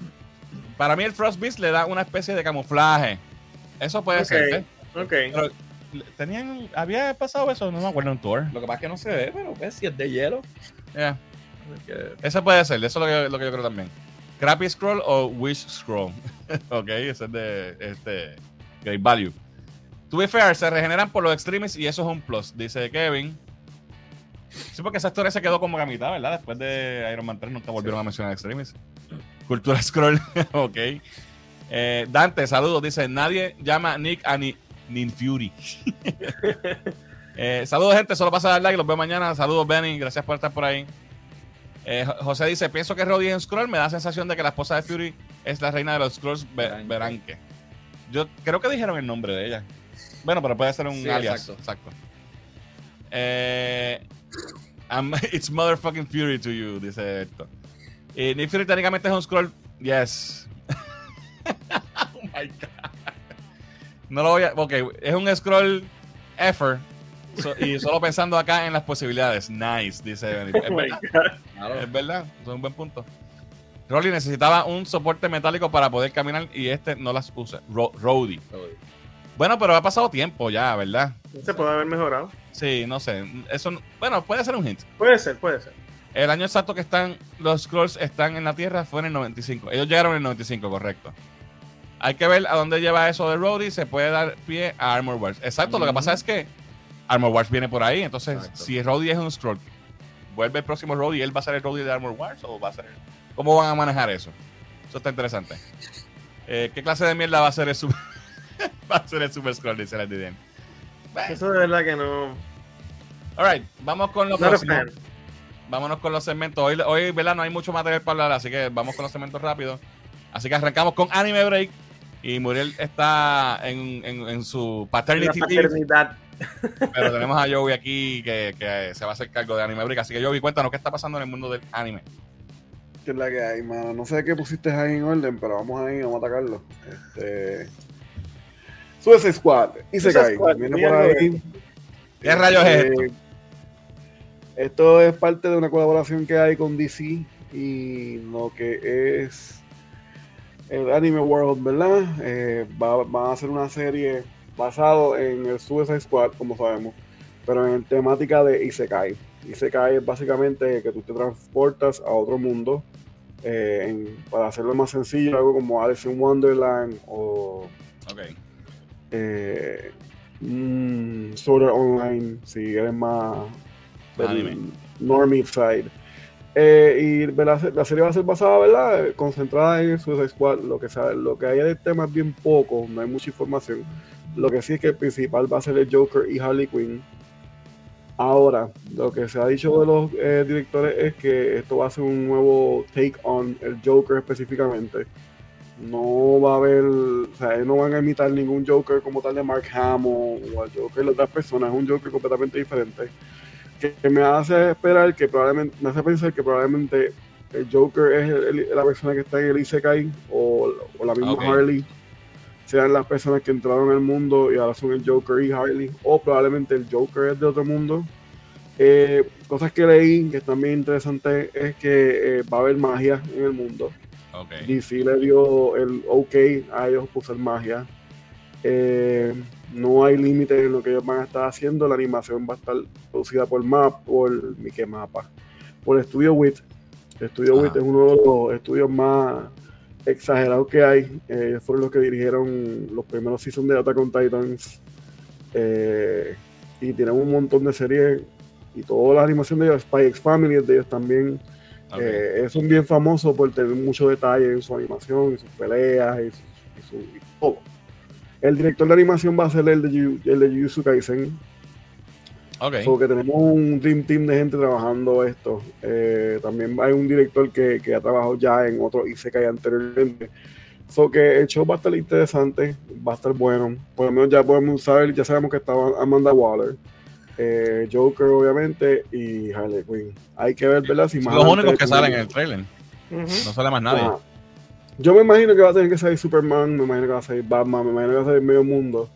Para mí el Frost Beast le da una especie de camuflaje. Eso puede ser. ¿eh? Ok. Pero, ¿tenían, ¿había pasado eso? No me acuerdo en un tour. Lo que pasa es que no se ve, pero pues, si es de hielo. Yeah. Que- Ese puede ser, eso es lo que, yo creo también. Crappy Scroll o Wish Scroll. (laughs) ok, ese es de este, Great Value. To fair, se regeneran por los extremes y eso es un plus, dice Kevin. Sí, porque esa historia se quedó como a mitad, ¿verdad? Después de Iron Man 3 nunca volvieron a mencionar extremes. Cultura Scroll, (laughs) ok. Eh, Dante, saludos, dice, nadie llama a Nick a ni Nin Fury. (laughs) Eh, saludos, gente. Solo pasa a dar like. Los veo mañana. Saludos, Benny. Gracias por estar por ahí. Eh, Jo- José dice: Pienso que Roddy en Scroll me da la sensación de que la esposa de Fury es la reina de los Scrolls Be- Beranque. Yo creo que dijeron el nombre de ella. Bueno, pero puede ser un Sí, alias. exacto. Exacto. Eh, (laughs) it's motherfucking Fury to you, dice esto. Y Nick Fury técnicamente es un scroll. Yes. (laughs) oh my god. No lo voy a. Ok, es un scroll effort. So- y solo pensando acá en las posibilidades. Nice, dice Benny. Es Oh my verdad. God. Claro. Es verdad, eso es un buen punto. Rolly necesitaba un soporte metálico para poder caminar y este no las usa. Ro. Bueno, pero ha pasado tiempo ya, ¿verdad? Se puede haber mejorado. Sí, no sé. Eso, no- bueno, puede ser un hint. Puede ser, puede ser. El año exacto que están los Scrolls están en la Tierra fue en el 95. Ellos llegaron en el 95, correcto. Hay que ver a dónde lleva eso de Rhodey. Se puede dar pie a Armor Wars. Exacto, lo que pasa es que Armor Wars viene por ahí. Entonces, Exacto. si Rhodey es un Scroll, vuelve el próximo Rhodey, ¿él va a ser el Rhodey de Armor Wars o va a ser ¿Cómo van a manejar eso? Eso está interesante. Eh, ¿Qué clase de mierda va a ser el Super, (laughs) va a ser el super Scroll? Dice la DDM. Eso de verdad que no. Alright, vamos con lo Not a próximo. fan. Vámonos con los segmentos. Hoy, hoy, ¿verdad? No hay mucho material para hablar, así que vamos con los segmentos rápidos. Así que arrancamos con Anime Break. Y Muriel está en, en- en su La paternity leave, paternidad. Pero tenemos a Joey aquí que, que se va a hacer cargo de Anime Break. Así que Joey, cuéntanos qué está pasando en el mundo del anime. ¿Qué es la que hay, mano? No sé qué pusiste ahí en orden, pero vamos ahí, vamos a atacarlo. Este. Suicide Squad. Y se cae. Viene por ahí. ¿Qué rayos es esto? Eh, Esto es parte de una colaboración que hay con DC y lo que es el Anime World, ¿verdad? Eh, va, van a hacer una serie basado en el Suicide Squad, como sabemos, pero en temática de Isekai. Isekai es básicamente que tú te transportas a otro mundo. eh, en- para hacerlo más sencillo, algo como Alice in Wonderland o Ok. eh, mm, Sword Art Online, si eres más Anime. normie side. Eh, y la, la serie va a ser basada, ¿verdad? Concentrada en Suicide Squad. Lo que, sabe, lo que hay del tema es bien poco, no hay mucha información. Lo que sí es que el principal va a ser el Joker y Harley Quinn. Ahora, lo que se ha dicho de los eh, directores es que esto va a ser un nuevo take on el Joker específicamente. No va a haber, o sea, no van a imitar ningún Joker como tal de Mark Hamill o al Joker de otras personas, es un Joker completamente diferente. Que, me hace esperar que probablemente, me hace pensar que probablemente el Joker es el- el- la persona que está en el Isekai o, o la misma. Harley sean las personas que entraron al mundo y ahora son el Joker y Harley, o probablemente el Joker es de otro mundo. Eh, cosas que leí que están bien interesantes es que eh, va a haber magia en el mundo. Ok. DC le dio el ok a ellos por magia. Eh, no hay límite en lo que ellos van a estar haciendo. La animación va a estar producida por MAP, por Mickey Mapa, por Studio Wit. Studio. Wit es uno de los estudios más exagerados que hay. Eh, ellos fueron los que dirigieron los primeros seasons de Attack on Titans. Eh, y tienen un montón de series. Y toda la animación de ellos, Spy X Family es de ellos también. Eh, son bien famosos por tener mucho detalle en su animación, y sus peleas y, su- y su- y todo. El director de animación va a ser el de, Yu- el de Kaisen. Ok. Porque tenemos un dream team de gente trabajando esto. Eh, también hay un director que, que ha trabajado ya en otro Isekai anteriormente. So que el show va a estar interesante, va a estar bueno. Por lo menos ya podemos saber, ya sabemos que estaba Amanda Waller, eh, Joker obviamente y Harley Quinn. Hay que ver, ¿verdad? Si más los únicos que salen en el trailer. No sale más nadie. Ajá. Yo me imagino que va a tener que salir Superman, me imagino que va a salir Batman, me imagino que va a salir medio mundo.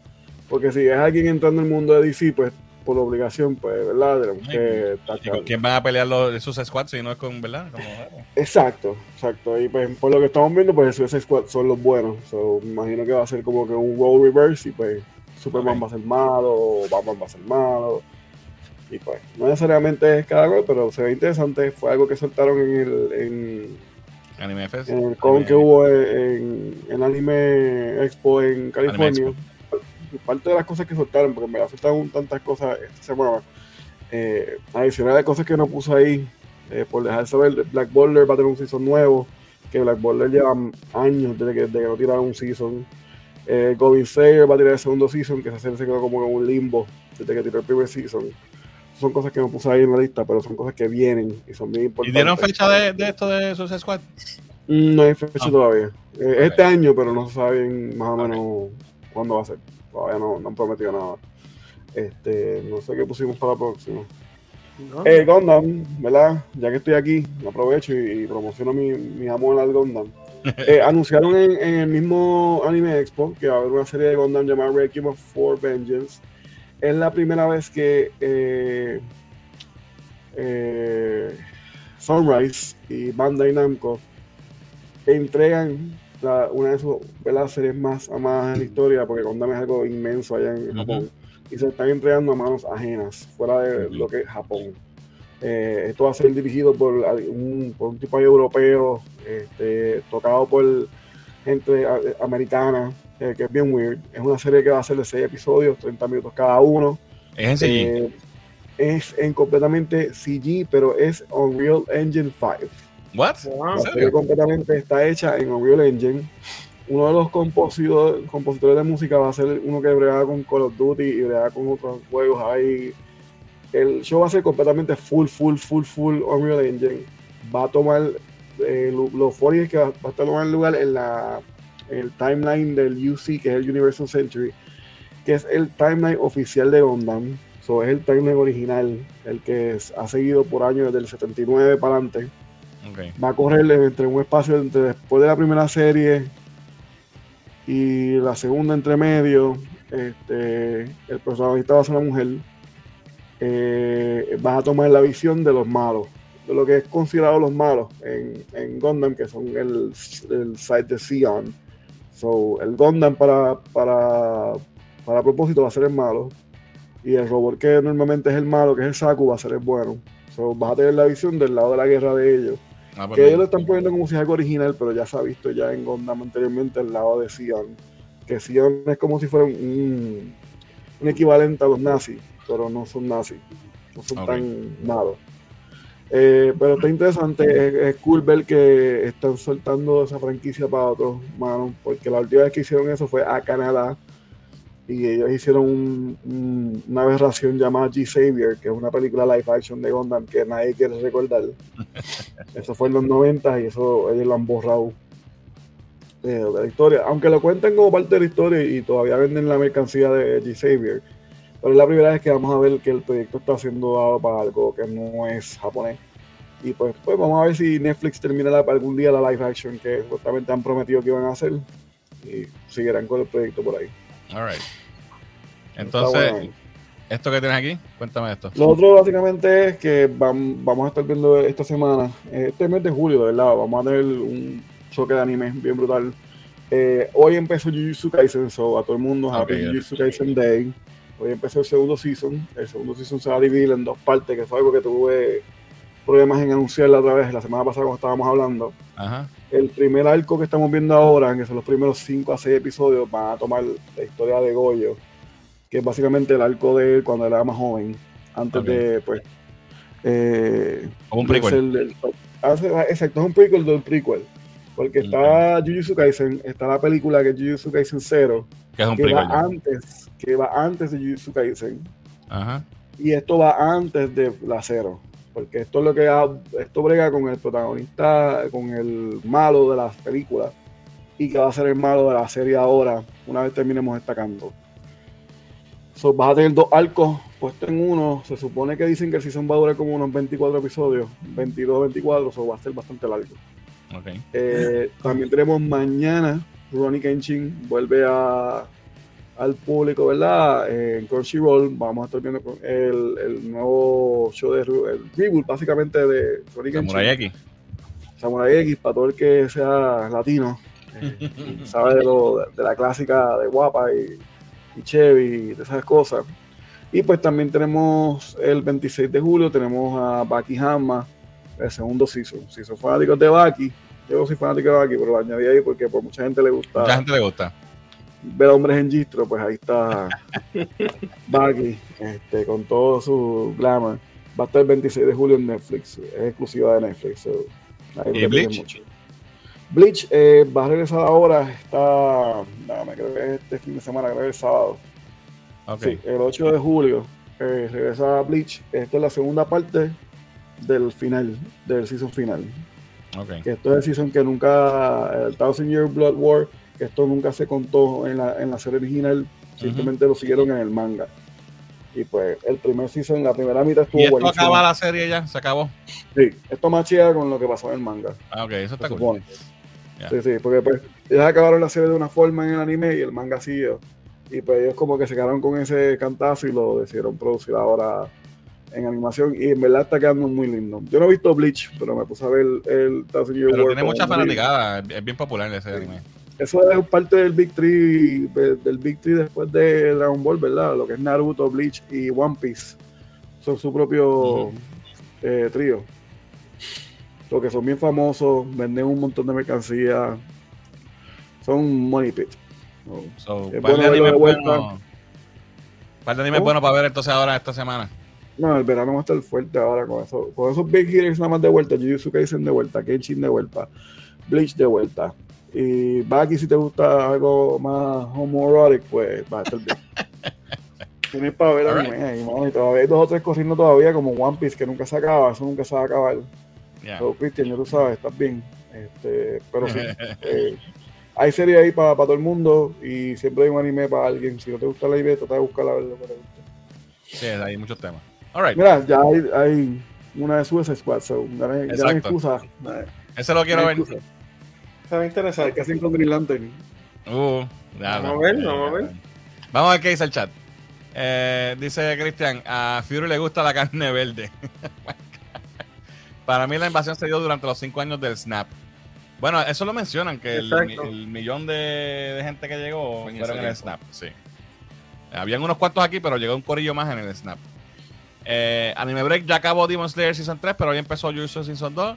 Porque si es alguien entrando en el mundo de DC, pues por obligación, pues, ¿verdad? Tenemos Ay, que ¿Y tachar. con quién van a pelear los, sus squads si no es con, verdad? Como, Exacto, exacto. Y pues por lo que estamos viendo, pues Suicide Squad son los buenos. So, me imagino que va a ser como que un role reverse y pues Superman va a ser malo, Batman va a ser malo. Y pues, no necesariamente es cada cual, pero se ve interesante. Fue algo que soltaron en el, en, Anime Fest. en el con que hubo en, en Anime Expo en California. Anime Parte de las cosas que soltaron, porque me soltaron tantas cosas esta semana. Eh, adicional de cosas que no puse ahí, eh, por dejar saber, Black Boulder va a tener un season nuevo, que Black Boulder lleva años desde que, desde que no tiraron un season. Eh, Goblin Slayer va a tirar el segundo season, que se quedó como en un limbo desde que tiró el primer season. Son cosas que no puse ahí en la lista, pero son cosas que vienen y son bien ¿Y importantes. dieron fecha de, de esto de Suicide Squad? Mm, No hay fecha Ah. todavía. Eh, Este año, pero no se sabe bien más o menos cuándo va a ser. Todavía no, no han prometido nada. Este, no sé qué pusimos para la próxima. ¿no? Eh, Gundam, ¿verdad? Ya que estoy aquí, aprovecho y, y promociono mi, mi amor al Gundam. (laughs) Eh, anunciaron en, en el mismo Anime Expo que va a haber una serie de Gundam llamada Requiem of For Vengeance. Es la primera vez que eh, eh, Sunrise y Bandai Namco entregan la- una de sus ¿verdad? series más amadas en la historia, porque Gundam es algo inmenso allá en. Japón, y se están entregando a manos ajenas, fuera de lo que es Japón. Eh, esto va a ser dirigido por un, por un tipo europeo, este, tocado por gente americana, eh, que es bien weird. Es una serie que va a ser de 6 episodios, 30 minutos cada uno. Es en CG. Eh, es en completamente CG, pero es Unreal Engine 5. ¿What? ¿En La serie completamente está hecha en Unreal Engine. Uno de los compositores, de música va a ser uno que brega con Call of Duty y brega con otros juegos ahí. El show va a ser completamente full, full, full, full Unreal Engine. Va a tomar, eh, lo, lo funny es que va, va a estar tomando lugar en la el timeline del UC, que es el Universal Century, que es el timeline oficial de Gundam. So, es el timeline original, el que es- ha seguido por años desde el 79 para adelante Va a correr entre un espacio entre después de la primera serie y la segunda entre medio. Este, el protagonista va a ser una mujer. Eh, vas a tomar la visión de los malos, de lo que es considerado los malos en, en Gundam, que son el, el site de Sion. So, el Gundam para, para, para propósito va a ser el malo. Y el robot que normalmente es el malo, que es el Saku, va a ser el bueno. So, vas a tener la visión del lado de la guerra de ellos. Ah, Que ellos lo están poniendo como si es algo original, pero ya se ha visto ya en Gundam anteriormente al lado de Sion. Que Sion es como si fuera un, un equivalente a los nazis, pero no son nazis. No son tan malos. Eh, pero está interesante, es, es cool ver que están soltando esa franquicia para otros manos, porque la última vez que hicieron eso fue a Canadá y ellos hicieron un- un- una aberración llamada G-Savior, que es una película live action de Gundam que nadie quiere recordar. (laughs) Eso fue en los 90 y eso ellos lo han borrado eh, de la historia. Aunque lo cuentan como parte de la historia y todavía venden la mercancía de G-Savior. Pero es la primera vez que vamos a ver que el proyecto está siendo dado para algo que no es japonés. Y pues, pues vamos a ver si Netflix termina la- algún día la live action que justamente han prometido que iban a hacer. Y seguirán con el proyecto por ahí. All right. Entonces, bueno. esto que tienes aquí, cuéntame esto. Lo otro básicamente es que vam- vamos a estar viendo esta semana, eh, este mes de julio, de verdad, vamos a tener un choque de anime bien brutal. Eh, hoy empezó Jujutsu Kaisen, so a todo el mundo, Happy Ok, Jujutsu Kaisen Day. Hoy empezó el segundo season. El segundo season se va a dividir en dos partes, que fue algo que tuve problemas en anunciar la otra vez, la semana pasada cuando estábamos hablando. Ajá. El primer arco que estamos viendo ahora, que son los primeros 5 a 6 episodios, van a tomar la historia de Goyo, que es básicamente el arco de él cuando era más joven, antes de, pues... Eh, Como un prequel. ser el- hace- exacto, es un prequel del prequel. Porque está Jujutsu Kaisen, está la película que es Jujutsu Kaisen 0, Que es un que prequel. va antes, que va antes de Jujutsu Kaisen. Ajá. Y esto va antes de la cero. Porque esto es lo que ha- esto brega con el protagonista, con el malo de las películas. Y que va a ser el malo de la serie ahora, una vez terminemos destacando. So, vas a tener dos arcos puestos en uno. Se supone que dicen que el season va a durar como unos 24 episodios, 22, 24, so va a ser bastante largo. Eh, también tenemos mañana, Ronnie Kenshin vuelve a, al público, ¿verdad? Eh, en Crunchyroll vamos a estar viendo con el, el nuevo show de el reboot, básicamente, de Ronnie Kenshin. Samurai X. Samurai X, para todo el que sea latino, eh, (laughs) sabe de, lo, de la clásica de Guapa y, y Chevy y de esas cosas. Y pues también tenemos el 26 de julio, tenemos a Baki Hama, el segundo season. Si son fanáticos de Baki, yo no soy fanático de Baki, pero lo añadí ahí porque por mucha gente le gusta Mucha gente le gusta. ver hombres en gistro, pues ahí está (laughs) Baki, este, con todo su glamour. Va a estar el 26 de julio en Netflix, es exclusiva de Netflix. so, nadie ¿Y Bleach? mucho. Bleach eh, va a regresar ahora, está, me creo que es este fin de semana, creo que es el sábado. Ok. Sí, el 8 de julio eh, regresa Bleach. Esta es la segunda parte del final, del season final. Ok. Que esto es el season que nunca, el Thousand Year Blood War, que esto nunca se contó en la, en la serie original, simplemente lo siguieron en el manga. Y pues el primer season, la primera mitad estuvo ¿Y esto acaba la serie ya? ¿Se acabó? Sí, esto machea con lo que pasó en el manga. Ah, ok, eso está cool. Sí, sí, porque pues ellos acabaron la serie de una forma en el anime y el manga siguió. Y pues ellos como que se quedaron con ese cantazo y lo decidieron producir ahora en animación. Y en verdad está quedando muy lindo. Yo no he visto Bleach, pero me puse a ver el, el Thousand Year Pero tiene mucha fanaticada, es bien popular ese anime. Eso es parte del Big Three, de- del Big Three después de Dragon Ball, ¿verdad? Lo que es Naruto, Bleach y One Piece. Son su propio eh, trío. Lo que son bien famosos, venden un montón de mercancía. Son money pit. ¿no? So, Es par bueno anime de vuelta. bueno. Par de anime bueno para ver entonces ahora esta semana. No, el verano va a estar fuerte ahora con eso. Con esos Big Hitters nada más de vuelta. Jujutsu Kaisen de vuelta. Kenshin de vuelta. Bleach de vuelta. Y Baki, si te gusta algo más homoerotic, pues va a estar bien. (laughs) Tienes para ver Alright. anime ahí, mano, y todavía hay dos o tres corriendo todavía, como One Piece, que nunca se acaba. Eso nunca se va a acabar. Yeah. Pero, Cristian, ya tú sabes, estás bien. Este, pero sí, (laughs) eh, hay series ahí para todo el mundo y siempre hay un anime para alguien. Si no te gusta la idea, trata de buscar la verdad que te gusta. Sí, hay muchos temas. All right. Mira, ya hay, hay una de Suicide Squad, so, ya no hay, ya no hay Exacto. excusa. Ese lo quiero no ver. Está interesante. que hacer con Green Lantern. Uh, ya, Vamos a ver, vamos a ver. Vamos a ver qué dice el chat. Eh, dice Cristian, a Fury le gusta la carne verde. (laughs) Para mí la invasión se dio durante los cinco años del Snap. Bueno, eso lo mencionan, que el, millón de, de gente que llegó en fueron en el Snap. Sí. Habían unos cuantos aquí, pero llegó un corillo más en el Snap. Eh, Anime Break ya acabó Demon Slayer Season 3, pero hoy empezó Jujutsu Season 2.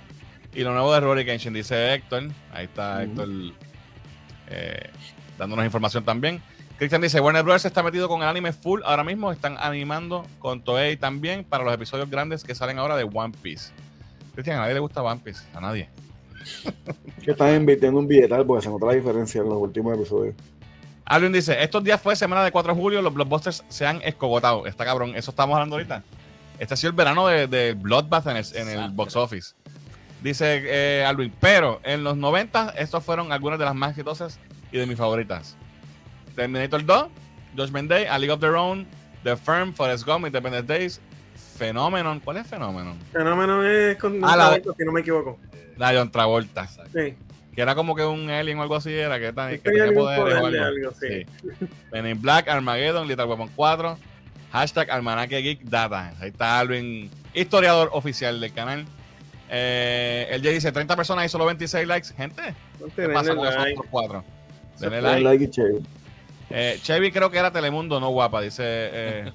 Y lo nuevo de Rory Kenshin, dice Héctor. Ahí está Ujú. Héctor eh, dándonos información también. Christian dice, Warner Bros. está metido con el anime full. Ahora mismo están animando con Toei también para los episodios grandes que salen ahora de One Piece. Cristian, a nadie le gusta Piece. A nadie. Que están invirtiendo un billetal porque se nota la diferencia en los últimos episodios. Alvin dice, estos días fue semana de 4 de julio, los blockbusters se han escogotado. Está cabrón, eso estamos hablando ahorita. Este ha sido el verano de, de Bloodbath en el, en el Exacto. box office. Dice eh, Alvin, pero en los 90 estos fueron algunas de las más exitosas y de mis favoritas. Terminator 2, Judgment Day, A League of Their Own, The Firm, Forrest Gump, Independence Days, Phenomenon. ¿Cuál es Phenomenon? Fenómeno es con Ah, la- Travolta, si no me equivoco. La John Travolta. Sí. Que era como que un alien o algo así, era que, tan- que Tenía poderes o poder de algo. algo, sí. Sí. Men in Black, Armageddon, Little Weapon 4, hashtag Almanaque Geek Data. Ahí está Alvin, historiador oficial del canal. Eh, el Jay dice 30 personas y solo 26 likes. Gente, No ¿qué pasa con esos like. otros cuatro? Denle Den like. like y chévere. Eh, Chevy creo que era Telemundo, no guapa, dice. Eh,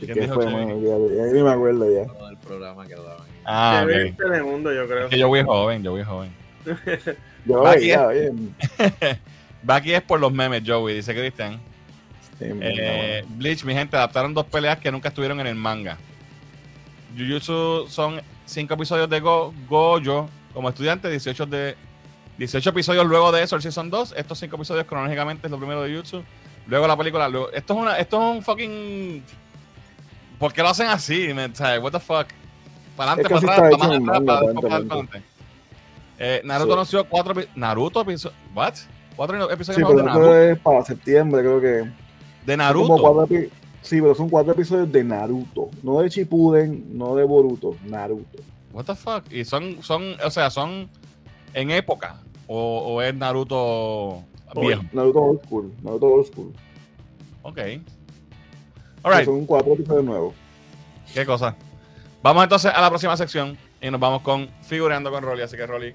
¿Quién ¿Qué dijo fue, Chevy? mano? Ya, ya ni me acuerdo ya. Todo el programa que daban. Ah, Se ve ok. en Telemundo, yo creo. Es que yo voy joven, yo voy joven. (laughs) Yo aquí, oye. Va aquí es por los memes, Joey, dice Cristian. Sí, Eh, Bleach, mi gente, adaptaron dos peleas que nunca estuvieron en el manga. Jujutsu son cinco episodios de Go Gojo como estudiante, 18 de 18 episodios luego de eso, el Season 2. Estos cinco episodios cronológicamente es lo primero de Jujutsu. Luego la película. luego- esto, es una, esto es un fucking. ¿Por qué lo hacen así? man? What the fuck? Para adelante, Es que para atrás, para más atrás, adelante, para aparentemente. adelante. Eh, Naruto Sí. anunció cuatro Naruto episo- What? Cuatro episodios Sí, pero de Naruto. es para septiembre, creo que. De Naruto. cuatro sí, pero son cuatro episodios de Naruto. No de Shippuden, no de Boruto. Naruto. What the fuck? Y son, son, o sea, son en época. O, o es Naruto viejo. Naruto Old School. Naruto Old School. Ok. Alright, Son cuatro episodios nuevos. qué cosa. Vamos entonces a la próxima sección y nos vamos con figureando con Rolly. Así que Rolly,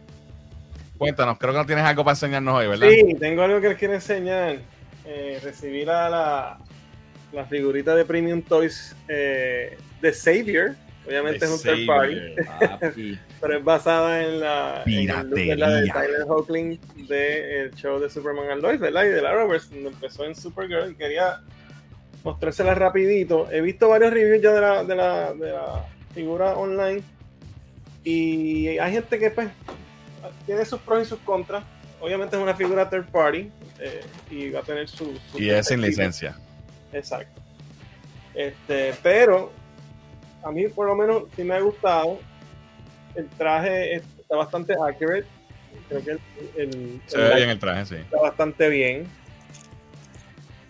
cuéntanos, creo que no tienes algo para enseñarnos hoy, ¿verdad? Sí, tengo algo que les quiero enseñar. Eh, recibí la, la, la figurita de Premium Toys eh, de Savior. Obviamente es un third party, (laughs) pero es basada en la, en el look, ¿verdad? de. Tyler Hoechlin del show de Superman and Lois, ¿verdad? Y de la Roberts, donde empezó en Supergirl y quería mostrársela rapidito. He visto varios reviews ya de la, de la, de la figura online y hay gente que pues tiene sus pros y sus contras. obviamente es una figura third party eh, y va a tener su. su Y es sin licencia. Exacto. Este, pero a mí por lo menos sí me ha gustado. El traje está bastante accurate. Creo que el, el- Se el ve light bien el traje, sí. está bastante bien.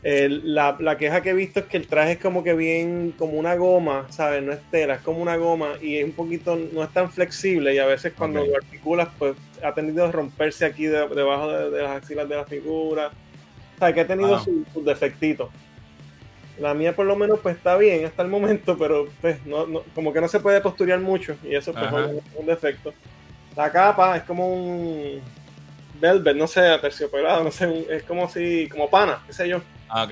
El- la, la queja que he visto es que el traje es como que bien, como una goma, ¿sabes? No es tela, es como una goma y es un poquito, no es tan flexible y a veces cuando lo articulas, pues ha tenido a romperse aquí de- debajo de, de las axilas de la figura. O sea, que ha tenido sus sus defectitos. La mía por lo menos pues está bien hasta el momento, pero pues no, no- como que no se puede posturear mucho y eso pues es un defecto. La capa es como un velvet, no sé, aterciopelado, no sé, es como si, como pana, qué sé yo, Ah, ok.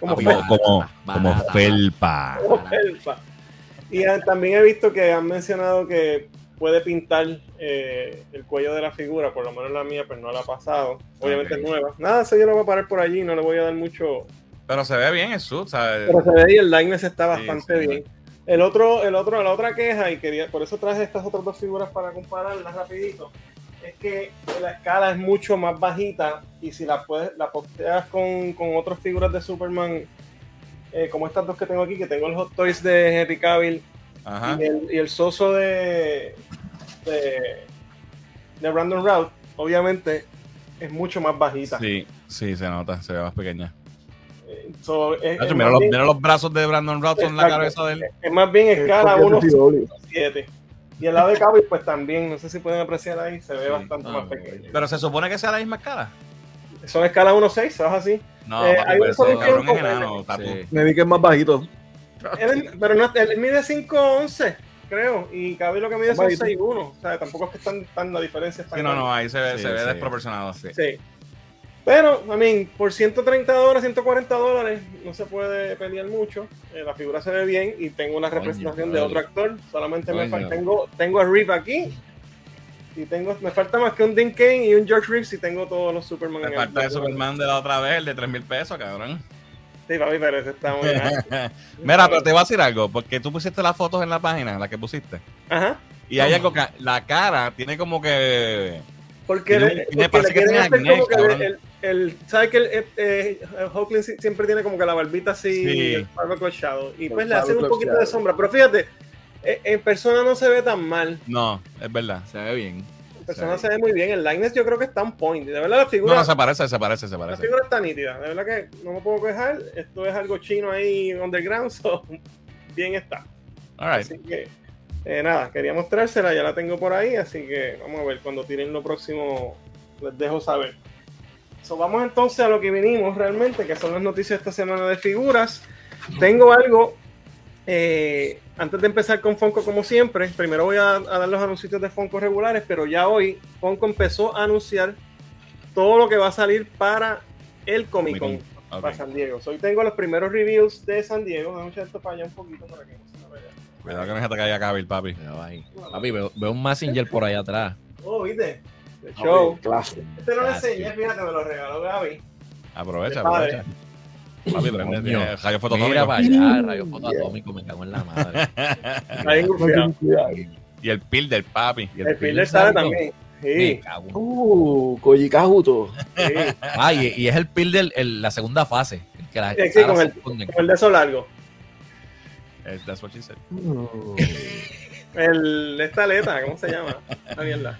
como, Ah, fel- Barata, como, barata, como barata. felpa. como felpa. Y ah, también he visto que han mencionado que puede pintar eh, el cuello de la figura, por lo menos la mía, pero no la ha pasado. Obviamente Ok. es nueva. Nada, eso yo lo voy a parar por allí, no le voy a dar mucho, Pero se ve bien el suit, ¿sabes? Pero se ve ahí, el likeness está Sí, bastante sí. bien. El otro, el otro, la otra queja, y quería, por eso traje estas otras dos figuras para compararlas rapidito, es que la escala es mucho más bajita y si la puedes, la posteas con, con otras figuras de Superman, eh, como estas dos que tengo aquí, que tengo el Hot Toys de Henry Cavill Ajá. y el, y el soso de, de, de Brandon Routh, obviamente es mucho más bajita. Sí, sí, se nota, se ve más pequeña. Eh, so, es- Nacho, es mira, los, bien- mira los brazos de Brandon Routh en la cabeza de él. es más bien Es escala porque 1 es CW. 7. Y el lado de Cavill, pues también, no sé si pueden apreciar ahí, se ve Sí. bastante Ah, más pequeño. Pero se supone que sea la misma escala. Son escala 1.6, ¿sabes así? No, Eh, papi, hay solución cabrón es enano, tapu. Sí. Me vi que es más bajito. Él- pero no, él mide 5.11, creo, y Cavill lo que mide son Bajito. 6.1. O sea, tampoco es que están tan la diferencia. tan Sí, no, no, ahí se ve, Sí, se ve sí. desproporcionado. Sí. Pero, I mean, por 130 dólares, 140 dólares, no se puede pelear mucho. Eh, la figura se ve bien y tengo una representación de otro actor. Solamente me falta. Tengo, tengo a Reeve aquí. Y tengo, me falta más que un Dean Kane y un George Reeves y tengo todos los Superman Me falta el Superman de la otra vez, el de 3 mil pesos, cabrón. Sí, papi, pero ese está muy. (laughs) Mira, pero te voy a decir algo, porque tú pusiste las fotos en la página, la que pusiste. Ajá. Y hay algo que la cara tiene como que. Porque, le, porque parece le que quieren hacer como que el, el, ¿sabes que el, eh, eh, Hawkins si- siempre tiene como que la barbita así, Sí. el Shadow, y El pues le hacen un poquito de sombra, pero fíjate, eh, en persona no se ve tan mal, No, es verdad. Se ve bien. en persona se ve muy bien, el likeness yo creo que está un point, de verdad la No, figura, no, se parece, se parece, se la parece. figura está nítida, de verdad que no me puedo quejar, esto es algo chino ahí underground, (laughs) so, bien está. Alright. Así que, eh, nada, quería mostrársela, ya la tengo por ahí, así que vamos a ver, cuando tiren lo próximo, les dejo saber. So, vamos entonces a lo que vinimos realmente, que son las noticias de esta semana de figuras. Tengo algo, eh, antes de empezar con Funko como siempre, primero voy a, a dar los anuncios de Funko regulares, pero ya hoy Funko empezó a anunciar todo lo que va a salir para el Comic Con, Ok. para San Diego. So, hoy tengo los primeros reviews de San Diego, vamos a echar esto para allá un poquito para que no se me vaya. Cuidado que no se te caiga Cavill, papi. Papi, veo, veo un Messenger por ahí atrás. Oh, ¿viste? De Papi, show. Clase. Este no lo enseñé, fíjate, me lo regaló Gaby. Aprovecha, aprovecha. Papi, prende, tiene rayo Mira fototónico. para allá, rayo fotoatómico, me cago en la madre. Y el pil del papi. Y El Fielder sale salto, también. Me Sí, cago. Uh, Koji Kajuto. sí. Ah, y, y es el pil de la segunda fase. el que la Sí, sí, con el-. Con de eso largo. Eh, That's what she said. Uh, El, esta aleta, ¿cómo se llama? Está bien la.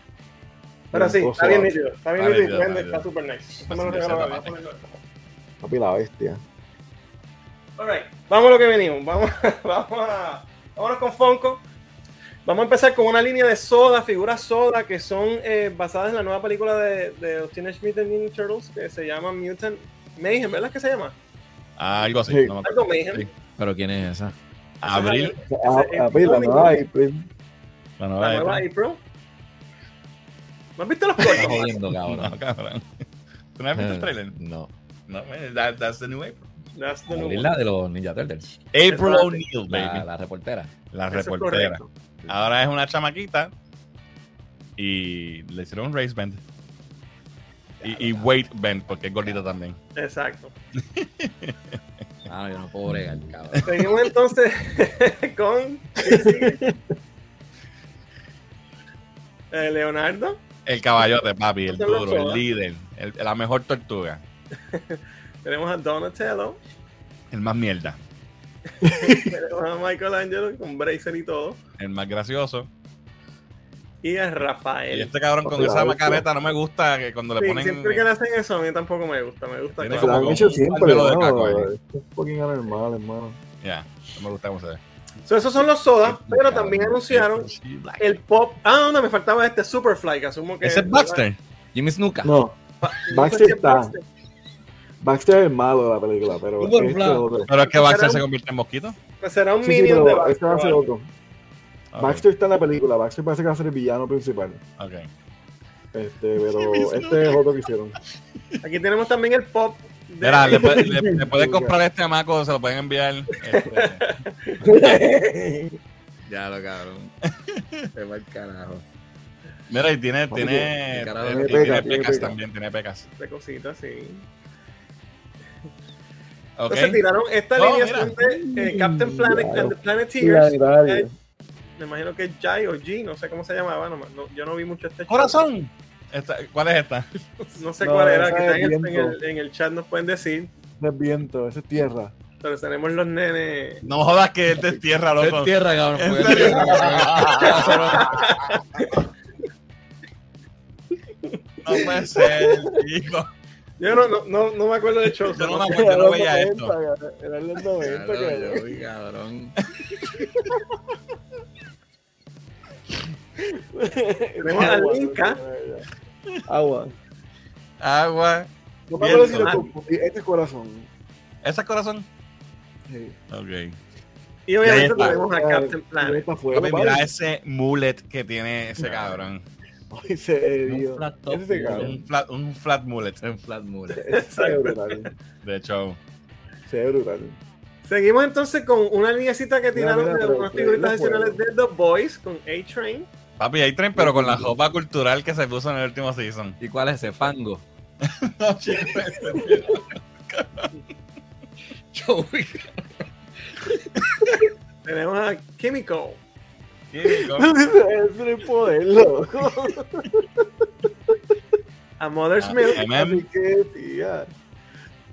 Pero sí, está bien nítido. Está bien Está nítido y está super nice. Me lo papi, la bestia. Alright, vamos a lo que venimos. Vamos, (laughs) vamos a. Vámonos con Funko. Vamos a empezar con una línea de soda, figuras soda, que son eh, basadas en la nueva película de, de los Teenage Mutant Ninja Turtles, que se llama Mutant Mayhem, ¿verdad que se llama? Ah, algo así. Sí. no me. Algo Mayhem. Sí. Pero ¿quién es esa? Abril. Ah, Ese- papi, la nueva April. La nueva April. ¿No has visto los Estás cortos? jodiendo, cabrón. No, cabrón. ¿Tú no has visto el trailer? No. No, man, that- that's the new April. That's the new la de los Ninja Turtles. April. O'Neil, La, baby. la reportera. La Eso es reportera. Ahora es una chamaquita y le hicieron un race band. Y, y weight band, porque es gordita también. Exacto. (laughs) Ah, yo no puedo bregar, cabrón. Seguimos entonces (laughs) con. (laughs) Eh, Leonardo. El caballote, papi, el duro, el líder, el- la mejor tortuga, (laughs) Tenemos a Donatello, el más mierda, (laughs) tenemos a Michelangelo con bracer y todo, el más gracioso. y a Y Rafael. este cabrón con esa macareta no me gusta que cuando le ponen. siempre que le hacen eso, a mí tampoco me gusta. Me gusta Tiene cuando- lo han como hecho un siempre, caco. Esto es fucking anormal, hermano. Ya, no me gusta cómo se ve. So, esos son los sodas, pero también anunciaron el pop. Ah, no, me faltaba este Superfly, que asumo que. Ese es Baxter. Jimmy Snuka. No, (laughs) Baxter está. Baxter. Baxter es el malo de la película, pero este. Pero es que Baxter se convierte en mosquito. Pues será un Sí, sí, minion de pero este va a ser Baxter. otro. Baxter está en la película, Baxter parece que va a ser el villano principal. ok. Este, pero este es otro que hicieron. Aquí tenemos también el pop. Mira, le, puede- le- le pueden (laughs) comprar este amaco, se lo pueden enviar. este, (laughs) Ya lo cabrón. (laughs) Se va el carajo. mira, y tiene, tiene, carajo, tiene tiene pecas, tiene pecas pecas. también, tiene pecas. de cositas, sí. Ok. Entonces tiraron esta Oh, alineación de eh, Captain Planet Claro. and the Planeteers. Planetario. Eh, me imagino que es Jai o G, no sé cómo se llamaba. No, no- yo no vi mucho este. Corazón. Esta- ¿Cuál es esta? (laughs) No sé No, cuál era, esa que es en el, en, el, en el chat nos pueden decir. Es viento, ese es tierra. Pero tenemos los nenes. No jodas que es de tierra, Es loco. tierra, cabrón. ¿En porque- serio? No puede ser, hijo. Yo no, no, no, no me acuerdo de show. Yo no me acuerdo, yo no Era veía los esto. 90, Era los 90, Claro, cabrón. yo vi, cabrón. (laughs) Tenemos a Agua, Linka. Agua. Agua. No me acuerdo si Viento. lo confundí. Este es corazón. ¿Ese es corazón? Sí. Ok. Y obviamente tenemos a Captain Planet. mira ese mullet que tiene ese cabrón. Ay, serio. Un flat top. Ese cabrón. Un flat, un flat mullet. Flat. Ese brutal. De hecho, Se ve brutal. Seguimos entonces con una linecita que tiraron mira, de unas figuritas adicionales de The Boys con A-Train. Papi, hay tren, pero con la ropa cultural que se puso en el último season. ¿Y cuál es ese fango? (laughs) No, chico. Yo vi. Tenemos a Chemical. Químico. Ese es el poder, loco. A Mother's Ah, Milk. Así que, tía.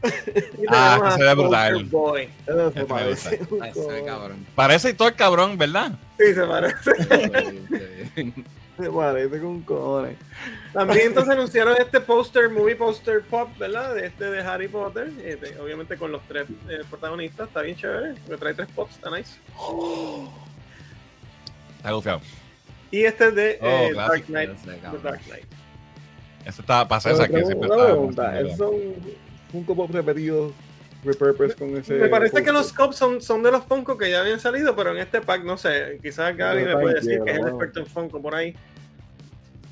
Y (laughs) Ah, que a se ve brutal. Boy. Eso parece (laughs) un Ay, se ve cojones. cabrón. Parece todo el cabrón, ¿verdad? Sí, se parece. (laughs) Se parece con cojones. También entonces anunciaron este póster, movie poster pop, ¿verdad? De este de Harry Potter. Este, obviamente con los tres eh, protagonistas. Está bien chévere. porque trae tres pops, está nice. (gasps) Está gufiado. Y este es de Oh, eh. Dark Knight. The. Dark Knight. Ese está Pero César, que siempre está. pregunta. Funko Pop repetidos, repurpose con ese. Me parece que los Cops son, son de los Funko que ya habían salido, pero en este pack no sé. Quizás Gaby me puede decir que es el experto en Funko por ahí.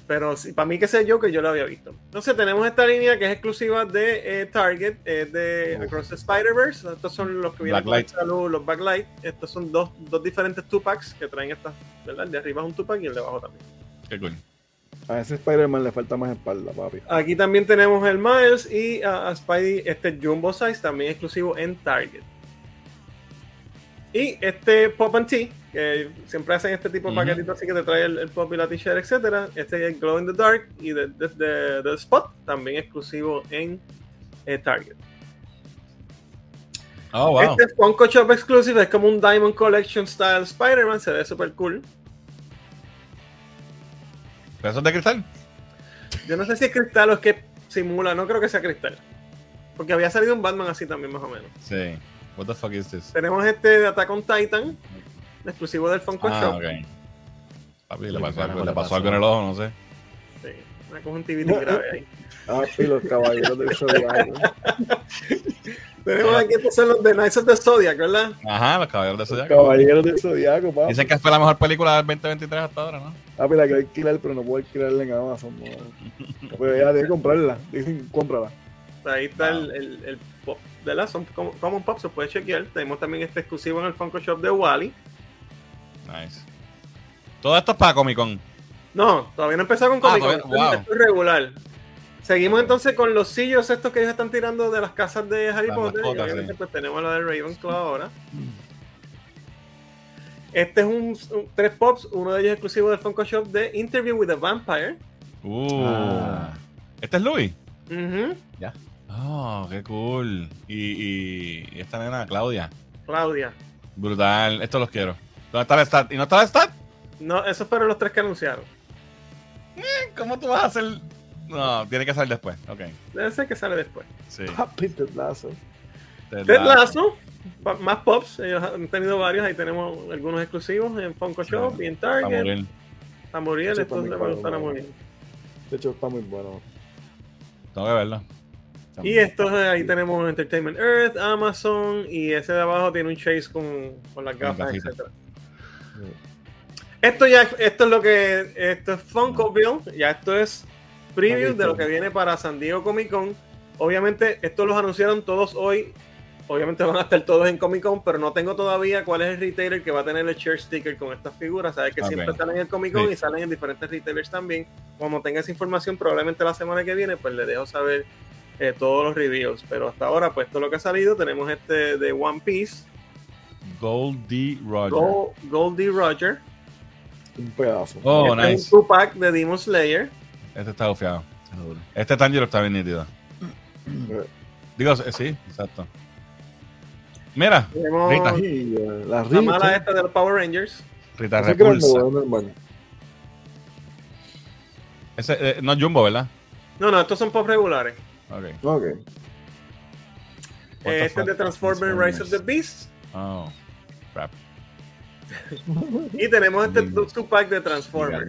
Pero sí, para mí que sé yo que yo lo había visto. Entonces tenemos esta línea que es exclusiva de eh, Target, es de Across the Spider-Verse. Estos son los que vienen con esta luz, los backlight. Estos son dos, dos diferentes two packs que traen estas, ¿verdad? El de arriba es un two pack y el de abajo también. Qué cool. A ese Spider-Man le falta más espalda, papi. Aquí también tenemos el Miles y a, a Spidey, este Jumbo Size, también exclusivo en Target. Y este Pop and Tea, que siempre hacen este tipo de paquetitos así que te trae el, el pop y la t-shirt, etcétera. Este es Glow in the Dark y de- de Spot, también exclusivo en eh, Target. Oh, wow. Este Funko Shop Exclusive es como un Diamond Collection Style Spider-Man, se ve súper cool. ¿Pero eso es de cristal? Yo no sé si es cristal o es que simula, no creo que sea cristal. Porque había salido un Batman así también, más o menos. Sí. What the fuck is this? Tenemos este de Attack on Titan, exclusivo del Funko Ah, Shop. ok. Papi, le pasó, algo, le pasó algo en el ojo, no sé. Sí, una conjuntivitis grave ahí. (laughs) Ah, y los caballeros del Zodiaco. (laughs) Tenemos aquí estos son los de Knights of the Zodiac, ¿verdad? Ajá, los caballeros de Los Zodiaco. caballeros del Zodiaco, papi. Dicen que fue la mejor película del 2023 hasta ahora, ¿no? Papi, la quiero alquilar, pero no puedo alquilarla en Amazon. No. Pero ya debe comprarla. Dicen, cómprala. Ahí está el, el, el pop, ¿verdad? Son como- Common Pop, se puede chequear. Tenemos también este exclusivo en el Funko Shop de Wally. Nice. Todo esto es para Comic Con. No, todavía no empezó con Ah, Comic Con, todavía- wow. esto es regular. Seguimos entonces con los sillos estos que ellos están tirando de las casas de Harry Las Potter. y mascotas, sí. pues tenemos la de Ravenclaw ahora. Este es un, un- tres pops, uno de ellos exclusivo del Funko Shop de Interview with a Vampire. Uh. Ah. ¿Este es Louis? Ujú. Oh, qué cool. Y, y, y esta nena, Claudia. Claudia. Brutal. Estos los quiero. ¿Dónde está el stat? ¿Y no está el stat? No, esos fueron los tres que anunciaron. ¿Cómo tú vas a hacer? No, tiene que salir después. Ok. Debe ser que sale después. Sí. Papi, Ted Lasso. Ted Ted Lasso. Lasso, pa- más pops. Ellos han tenido varios. Ahí tenemos algunos exclusivos en Funko Shop y en Target. Eso estos le van a gustar a morir. De hecho, está muy bueno. Tengo que verlo. Y estos ahí tenemos Entertainment Earth, Amazon y ese de abajo tiene un chase con, con las gafas, etc. Esto ya esto es lo que esto es Funkoville, ya esto es preview de lo que viene para San Diego Comic Con. Obviamente estos los anunciaron todos hoy. Obviamente van a estar todos en Comic Con, pero no tengo todavía cuál es el retailer que va a tener el share sticker con estas figuras. Sabes que siempre salen en el Comic Con Sí. y salen en diferentes retailers también. Cuando tenga esa información, probablemente la semana que viene, pues le dejo saber eh, todos los reviews. Pero hasta ahora, pues todo lo que ha salido, tenemos este de One Piece, Goldie Roger. Gold, Goldie Roger. Un pedazo. Oh, este es nice. un two-pack de Demon Slayer. Este está bufiado. Este Tanjiro está bien nítido. (clears throat) Digo, eh, sí, exacto. Mira, Tenemos Rita. y, la la mala esta de los Power Rangers. Rita Ese Repulsa. Ese, eh, no es Jumbo, ¿verdad? No, no, estos son pop regulares. Ok. Ok. What the Eh, este es de? Transformers Rise of the Beast. Oh, crap. Y tenemos este Mm. two-pack de Transformers.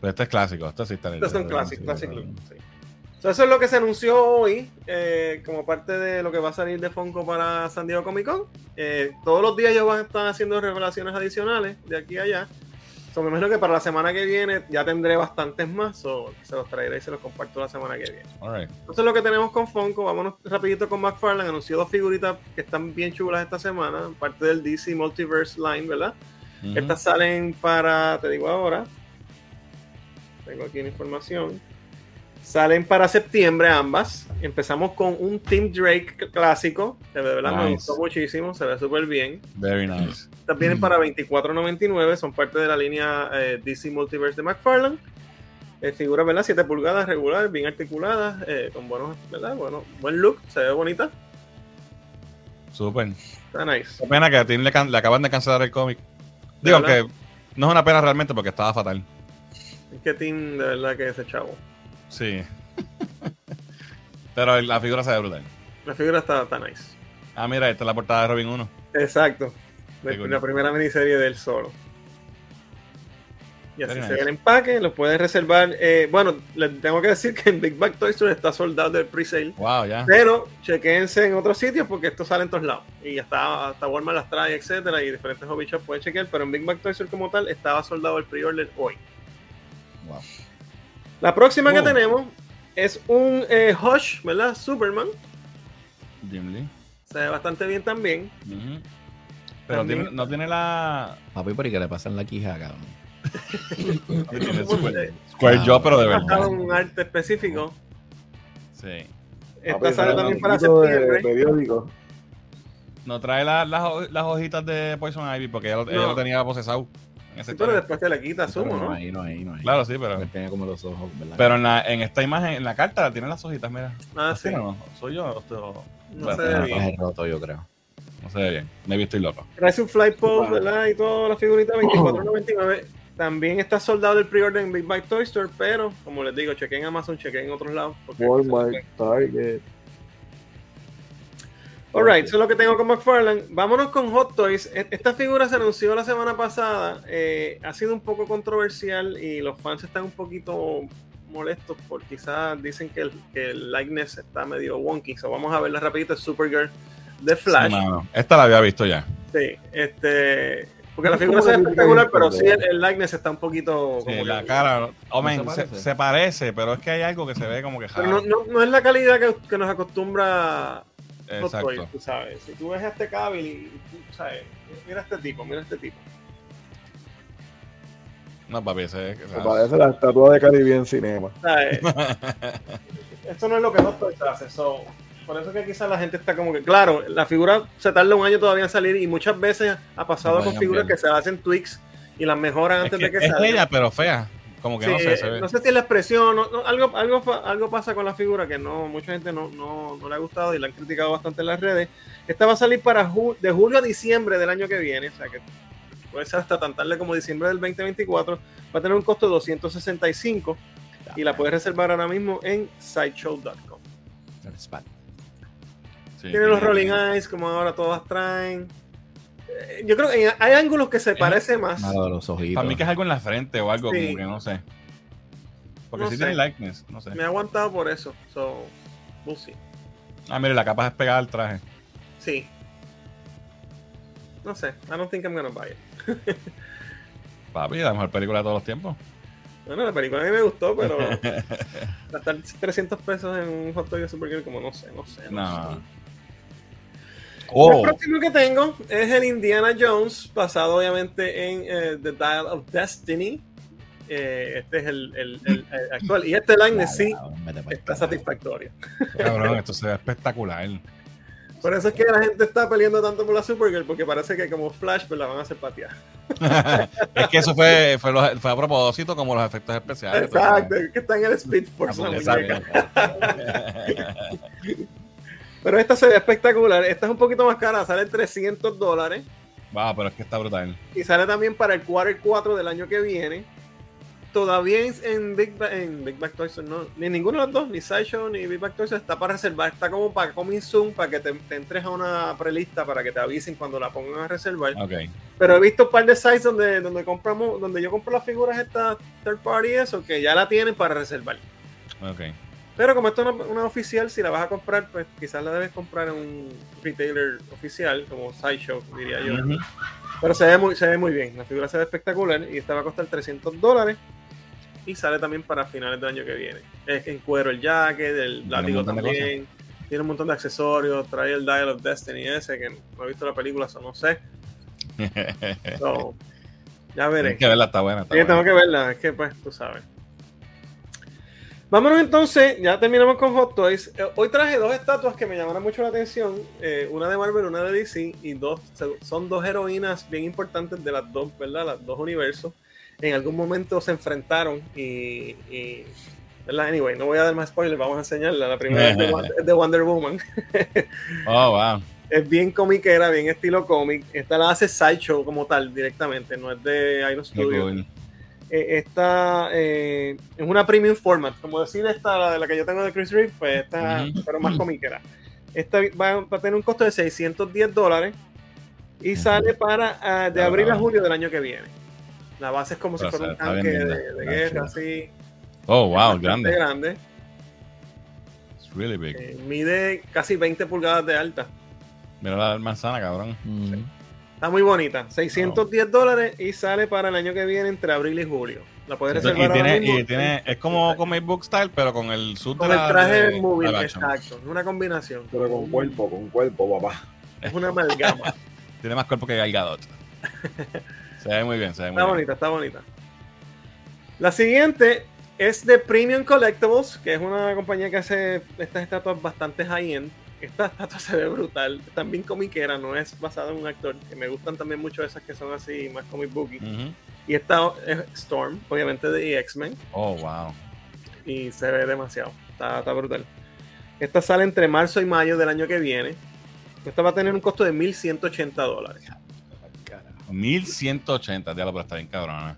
Pero este es clásico. Este sí está nítido. Estos son clásicos, Classic Look, sí. So, eso es lo que se anunció hoy eh, como parte de lo que va a salir de Funko para San Diego Comic Con. Eh, todos los días ellos van a estar haciendo revelaciones adicionales de aquí a allá. So, me imagino que para la semana que viene ya tendré bastantes más. So, se los traeré y se los comparto la semana que viene. Alright. Entonces lo que tenemos con Funko, vámonos rapidito con McFarlane. Anunció dos figuritas que están bien chulas esta semana, parte del DC Multiverse Line, ¿verdad? Ujú. Estas salen para, te digo ahora, tengo aquí la información. Salen para septiembre ambas. Empezamos con un Team Drake clásico, que de verdad me Nice. gustó muchísimo, se ve súper bien. Very nice. Estas vienen para 24.99, son parte de la línea eh, DC Multiverse de McFarlane. Eh, figuras, ¿verdad? 7 pulgadas, regular, bien articuladas, eh, con buenos, ¿verdad? Bueno, buen look, se ve bonita. Súper. Está nice. Qué pena que a Tim le, le acaban de cancelar el cómic. Digo, que no es una pena realmente porque estaba fatal. Qué team de verdad que es ese chavo. Sí. Pero la figura se ve brutal. La figura está, está nice. Ah, mira, esta es la portada de Robin 1. Exacto. De- la primera miniserie del solo. Y así Very se nice. ve el empaque, lo puedes reservar. Eh, bueno, les tengo que decir que en Big Bag Toy Store está soldado del pre-sale. Wow, ya. Pero chequense en otros sitios porque esto sale en todos lados. Y hasta, hasta Walmart las trae, etcétera, y diferentes hobby shops pueden chequear. Pero en Big Bag Toy Store como tal estaba soldado el pre-order hoy. Wow. La próxima que Oh. tenemos es un eh, Hush, ¿verdad? Superman. Jim. Se ve bastante bien también. Pero También- tiene- no tiene la. Papi, por que le pasan la quija, cabrón. (laughs) Square, Square Jaw, pero de verdad. un arte específico. Sí. Esta Papi, sale también para septiembre. periódico. No trae la- las ho- las hojitas de Poison Ivy porque ella lo, ella No. lo tenía procesado. Sí, pero después te le quita sumo, no hay, no hay, no hay. Claro, sí, pero. Él tenía como los ojos, ¿verdad? Pero en, la, en esta imagen, en la carta, tiene las hojitas, mira. Ah, sí. No, no, soy yo. esto- No bueno, se ve bien. rotos, yo creo. No se ve bien. Maybe estoy loco. Trae su flight post. ¿verdad? Y toda la figurita 24.99. También está soldado el pre-order en Big Bang Toy Store, pero como les digo, chequen en Amazon, chequen en otros lados. Walmart, Target. Alright, eso es lo que tengo con McFarlane. Vámonos con Hot Toys. E- Esta figura se anunció la semana pasada. eh, ha sido un poco controversial y los fans están un poquito molestos por quizás dicen que el, que el likeness está medio wonky. So vamos a verla rapidito. Es Supergirl de Flash. Sí, mano. Esta la había visto ya. Sí, este. Porque la Es figura se la espectacular, pero sí el, el likeness está un poquito. Sí, como la que- cara. Oh, man, ¿No se se, parece? se parece, pero es que hay algo que se ve como que Pero no, no, no es la calidad que, que nos acostumbra Toys, tú sabes. Si tú ves a este Cavill y tú sabes, mira a este tipo, mira a este tipo. No, papi, ese es. Me parece la estatua de Caribbean Cinema. ¿sabes? (laughs) Esto no es lo que Toys hace. So, por eso que quizás la gente está como que, claro, la figura se tarda un año todavía en salir y muchas veces ha pasado No con figuras que se hacen tweaks y las mejoran Es, antes que de que es salgan. ella, pero fea. Como que Sí, no sé, se ve. no sé si es la expresión, no- no, algo, algo, algo pasa con la figura que no mucha gente no, no, no le ha gustado y la han criticado bastante en las redes. Esta va a salir para ju- de julio a diciembre del año que viene, o sea que puede ser hasta tan tarde como diciembre del 2024. Va a tener un costo de 265 y la puedes reservar ahora mismo en sideshow.com. Sí, Tiene los. Rolling Eyes, como ahora todas traen. Yo creo que hay ángulos que se parece más. Malo de los ojitos. Para mí que es algo en la frente o algo, Sí. como que no sé. Porque No sí sé. tiene likeness, no sé. Me ha aguantado por eso. So, we'll see. Ah, mire, la capa es pegada al traje. Sí. No sé. I don't think I'm gonna buy it. (laughs) Papi, la mejor película de todos los tiempos. Bueno, la película a mí me gustó, pero (laughs) gastar 300 pesos en un hot dog de Supergirl, como no sé, no sé. No. No. sé. Oh, El próximo que tengo es el Indiana Jones, basado obviamente en eh, The Dial of Destiny. Eh, este es el, el- el- el actual. Y este line sí está satisfactorio. cabrón, esto se ve espectacular. Por eso es que la gente está peleando tanto por la Supergirl, porque parece que como Flash, pues la van a hacer patear. (laughs) es que eso fue, fue, lo- fue a propósito, como los efectos especiales. Exacto, que está en el Speed Force. (laughs) Pero esta se ve espectacular. Esta es un poquito más cara, sale 300 dólares. Wow, pero es que está brutal. Y sale también para el quarter 4 del año que viene. Todavía en, en Big, Ba- en Big Back Toys, no, ni ninguno de los dos, ni Sideshow ni Big Back Toys está para reservar. Está como para Coming Soon, para que te, te entres a una prelista, para que te avisen cuando la pongan a reservar. Ok. Pero he visto un par de sites donde, donde compramos, donde yo compro las figuras estas third party eso, que ya la tienen para reservar. Ok. Pero como esto es una, oficial, si la vas a comprar, pues quizás la debes comprar en un retailer oficial, como Sideshow, diría yo. Pero se ve, muy, se ve muy bien, la figura se ve espectacular y esta va a costar 300 dólares y sale también para finales del año que viene. Es en cuero el jacket, el látigo también, tiene un montón de accesorios, trae el Dial of Destiny ese, que no he visto la película, eso no sé. (laughs) So, ya veré. Tienes que verla, está buena. Está Sí, tengo buena. que verla, es que pues tú sabes. Vámonos entonces, ya terminamos con Hot Toys. Eh, hoy traje dos estatuas que me llamaron mucho la atención, eh, una de Marvel, una de DC, y dos son dos heroínas bien importantes de las dos, ¿verdad? Las dos universos. En algún momento se enfrentaron y, y- ¿verdad? Anyway, no voy a dar más spoilers, vamos a enseñarla. La primera es de, (laughs) Wonder- es de Wonder Woman. (laughs) Oh, wow. Es bien comiquera, bien estilo cómic. Esta la hace Sideshow como tal, directamente, no es de Iron cool. Eh, esta eh, es una premium format, como decir esta, la de la que yo tengo de Chris Reeve, pues esta, Ujú. pero más comiquera. Esta va, va a tener un costo de 610 dólares y sale para ah, de abril a julio del año que viene. La base es como si fuera un bien tanque de, de guerra, así. Oh, wow, grande. grande. It's really big. Eh, mide casi 20 pulgadas de alta. Mira la manzana, cabrón. Está muy bonita. 610 dólares y sale para el año que viene entre abril y julio. La puedes reservar y ahora tiene, mismo y tiene, es como comic book style, pero con el suit con de el la- traje de móvil, exacto. Es una combinación. Pero con cuerpo, con cuerpo, papá. Es una amalgama. (laughs) Tiene más cuerpo que Gal Gadot. (laughs) se ve muy bien, se ve muy Está bien. bonita, está bonita. La siguiente es de Premium Collectibles, que es una compañía que hace estas estatuas bastante high-end. Esta estatua se ve brutal, también comiquera, no es basada en un actor, que me gustan también mucho esas que son así, más comic booky. Y esta es Storm, obviamente de X-Men, Oh, wow. y se ve demasiado, está, está brutal. Esta sale entre marzo y mayo del año que viene. Esta va a tener un costo de 1.180 dólares. 1180, diablo, pero está bien cabrona.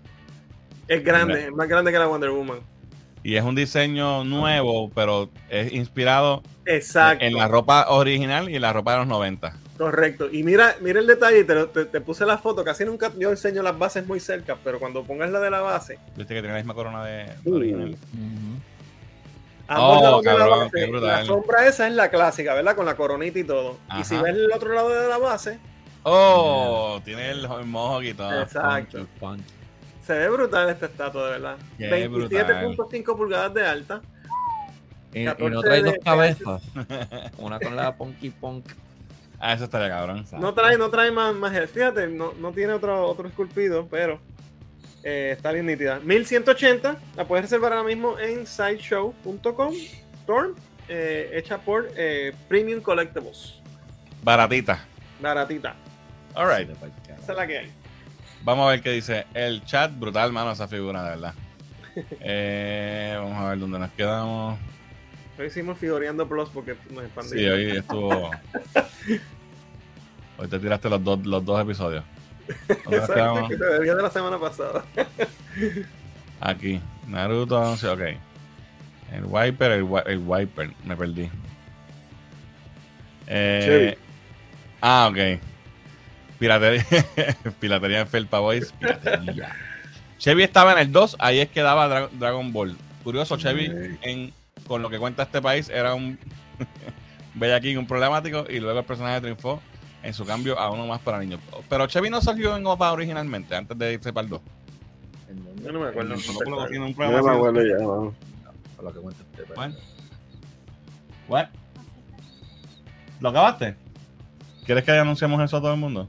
Es grande, es más grande que la Wonder Woman. Y es un diseño nuevo, pero es inspirado Exacto. en la ropa original y en la ropa de los 90. Correcto. Y mira, mira el detalle, te, lo- te- te puse la foto, casi nunca yo enseño las bases muy cerca, pero cuando pongas la de la base, Viste que tiene la misma corona de, de Uh. original. a ambos Oh, de la cabrón, base, qué brutal. la sombra esa es la clásica, ¿verdad? Con la coronita y todo. Y si ves el otro lado de la base, Oh, tiene el, mojo y todo. exacto. Se ve brutal esta estatua, de verdad. Qué 27.5 pulgadas de alta. Y, y 14 no trae dos cabezas. (laughs) Una con la Punky Punk. Ah, eso estaría cabrón. No trae, no trae más, más. Fíjate, no, no tiene otro, otro esculpido, pero eh, está bien nítida. 1180, la puedes reservar ahora mismo en sideshow.com. Storm, eh, hecha por eh, Premium Collectibles. Baratita. Baratita. Alright. Esa es la que hay. Vamos a ver qué dice el chat. Brutal, mano, esa figura, de verdad. (laughs) Eh, vamos a ver dónde nos quedamos. Hoy hicimos Figoreando Plus porque nos expandimos. Sí, hoy estuvo. (laughs) Hoy te tiraste los dos, los dos episodios. ¿Dónde nos Exacto, que te debía de la semana pasada. (laughs) Aquí. Naruto, sí, ok. El Wiper, el, el Wiper. Me perdí. Eh. Ah, ok. Piratería. (laughs) Piratería en Felpa Boys. Piratería. Chevy estaba en el 2, ahí es que daba Dra- Dragon Ball. Curioso, Chevy, en, con lo que cuenta este país, era un (laughs) bellaquín, un problemático, y luego el personaje triunfó en su cambio a uno más para niños. Pero Chevy no salió en OPA originalmente, antes de irse para el 2. Yo no me acuerdo. Solo cuando tiene un Yo programa no me acuerdo ya. Por lo que cuenta? What? ¿Lo acabaste? ¿Quieres que anunciemos eso a todo el mundo?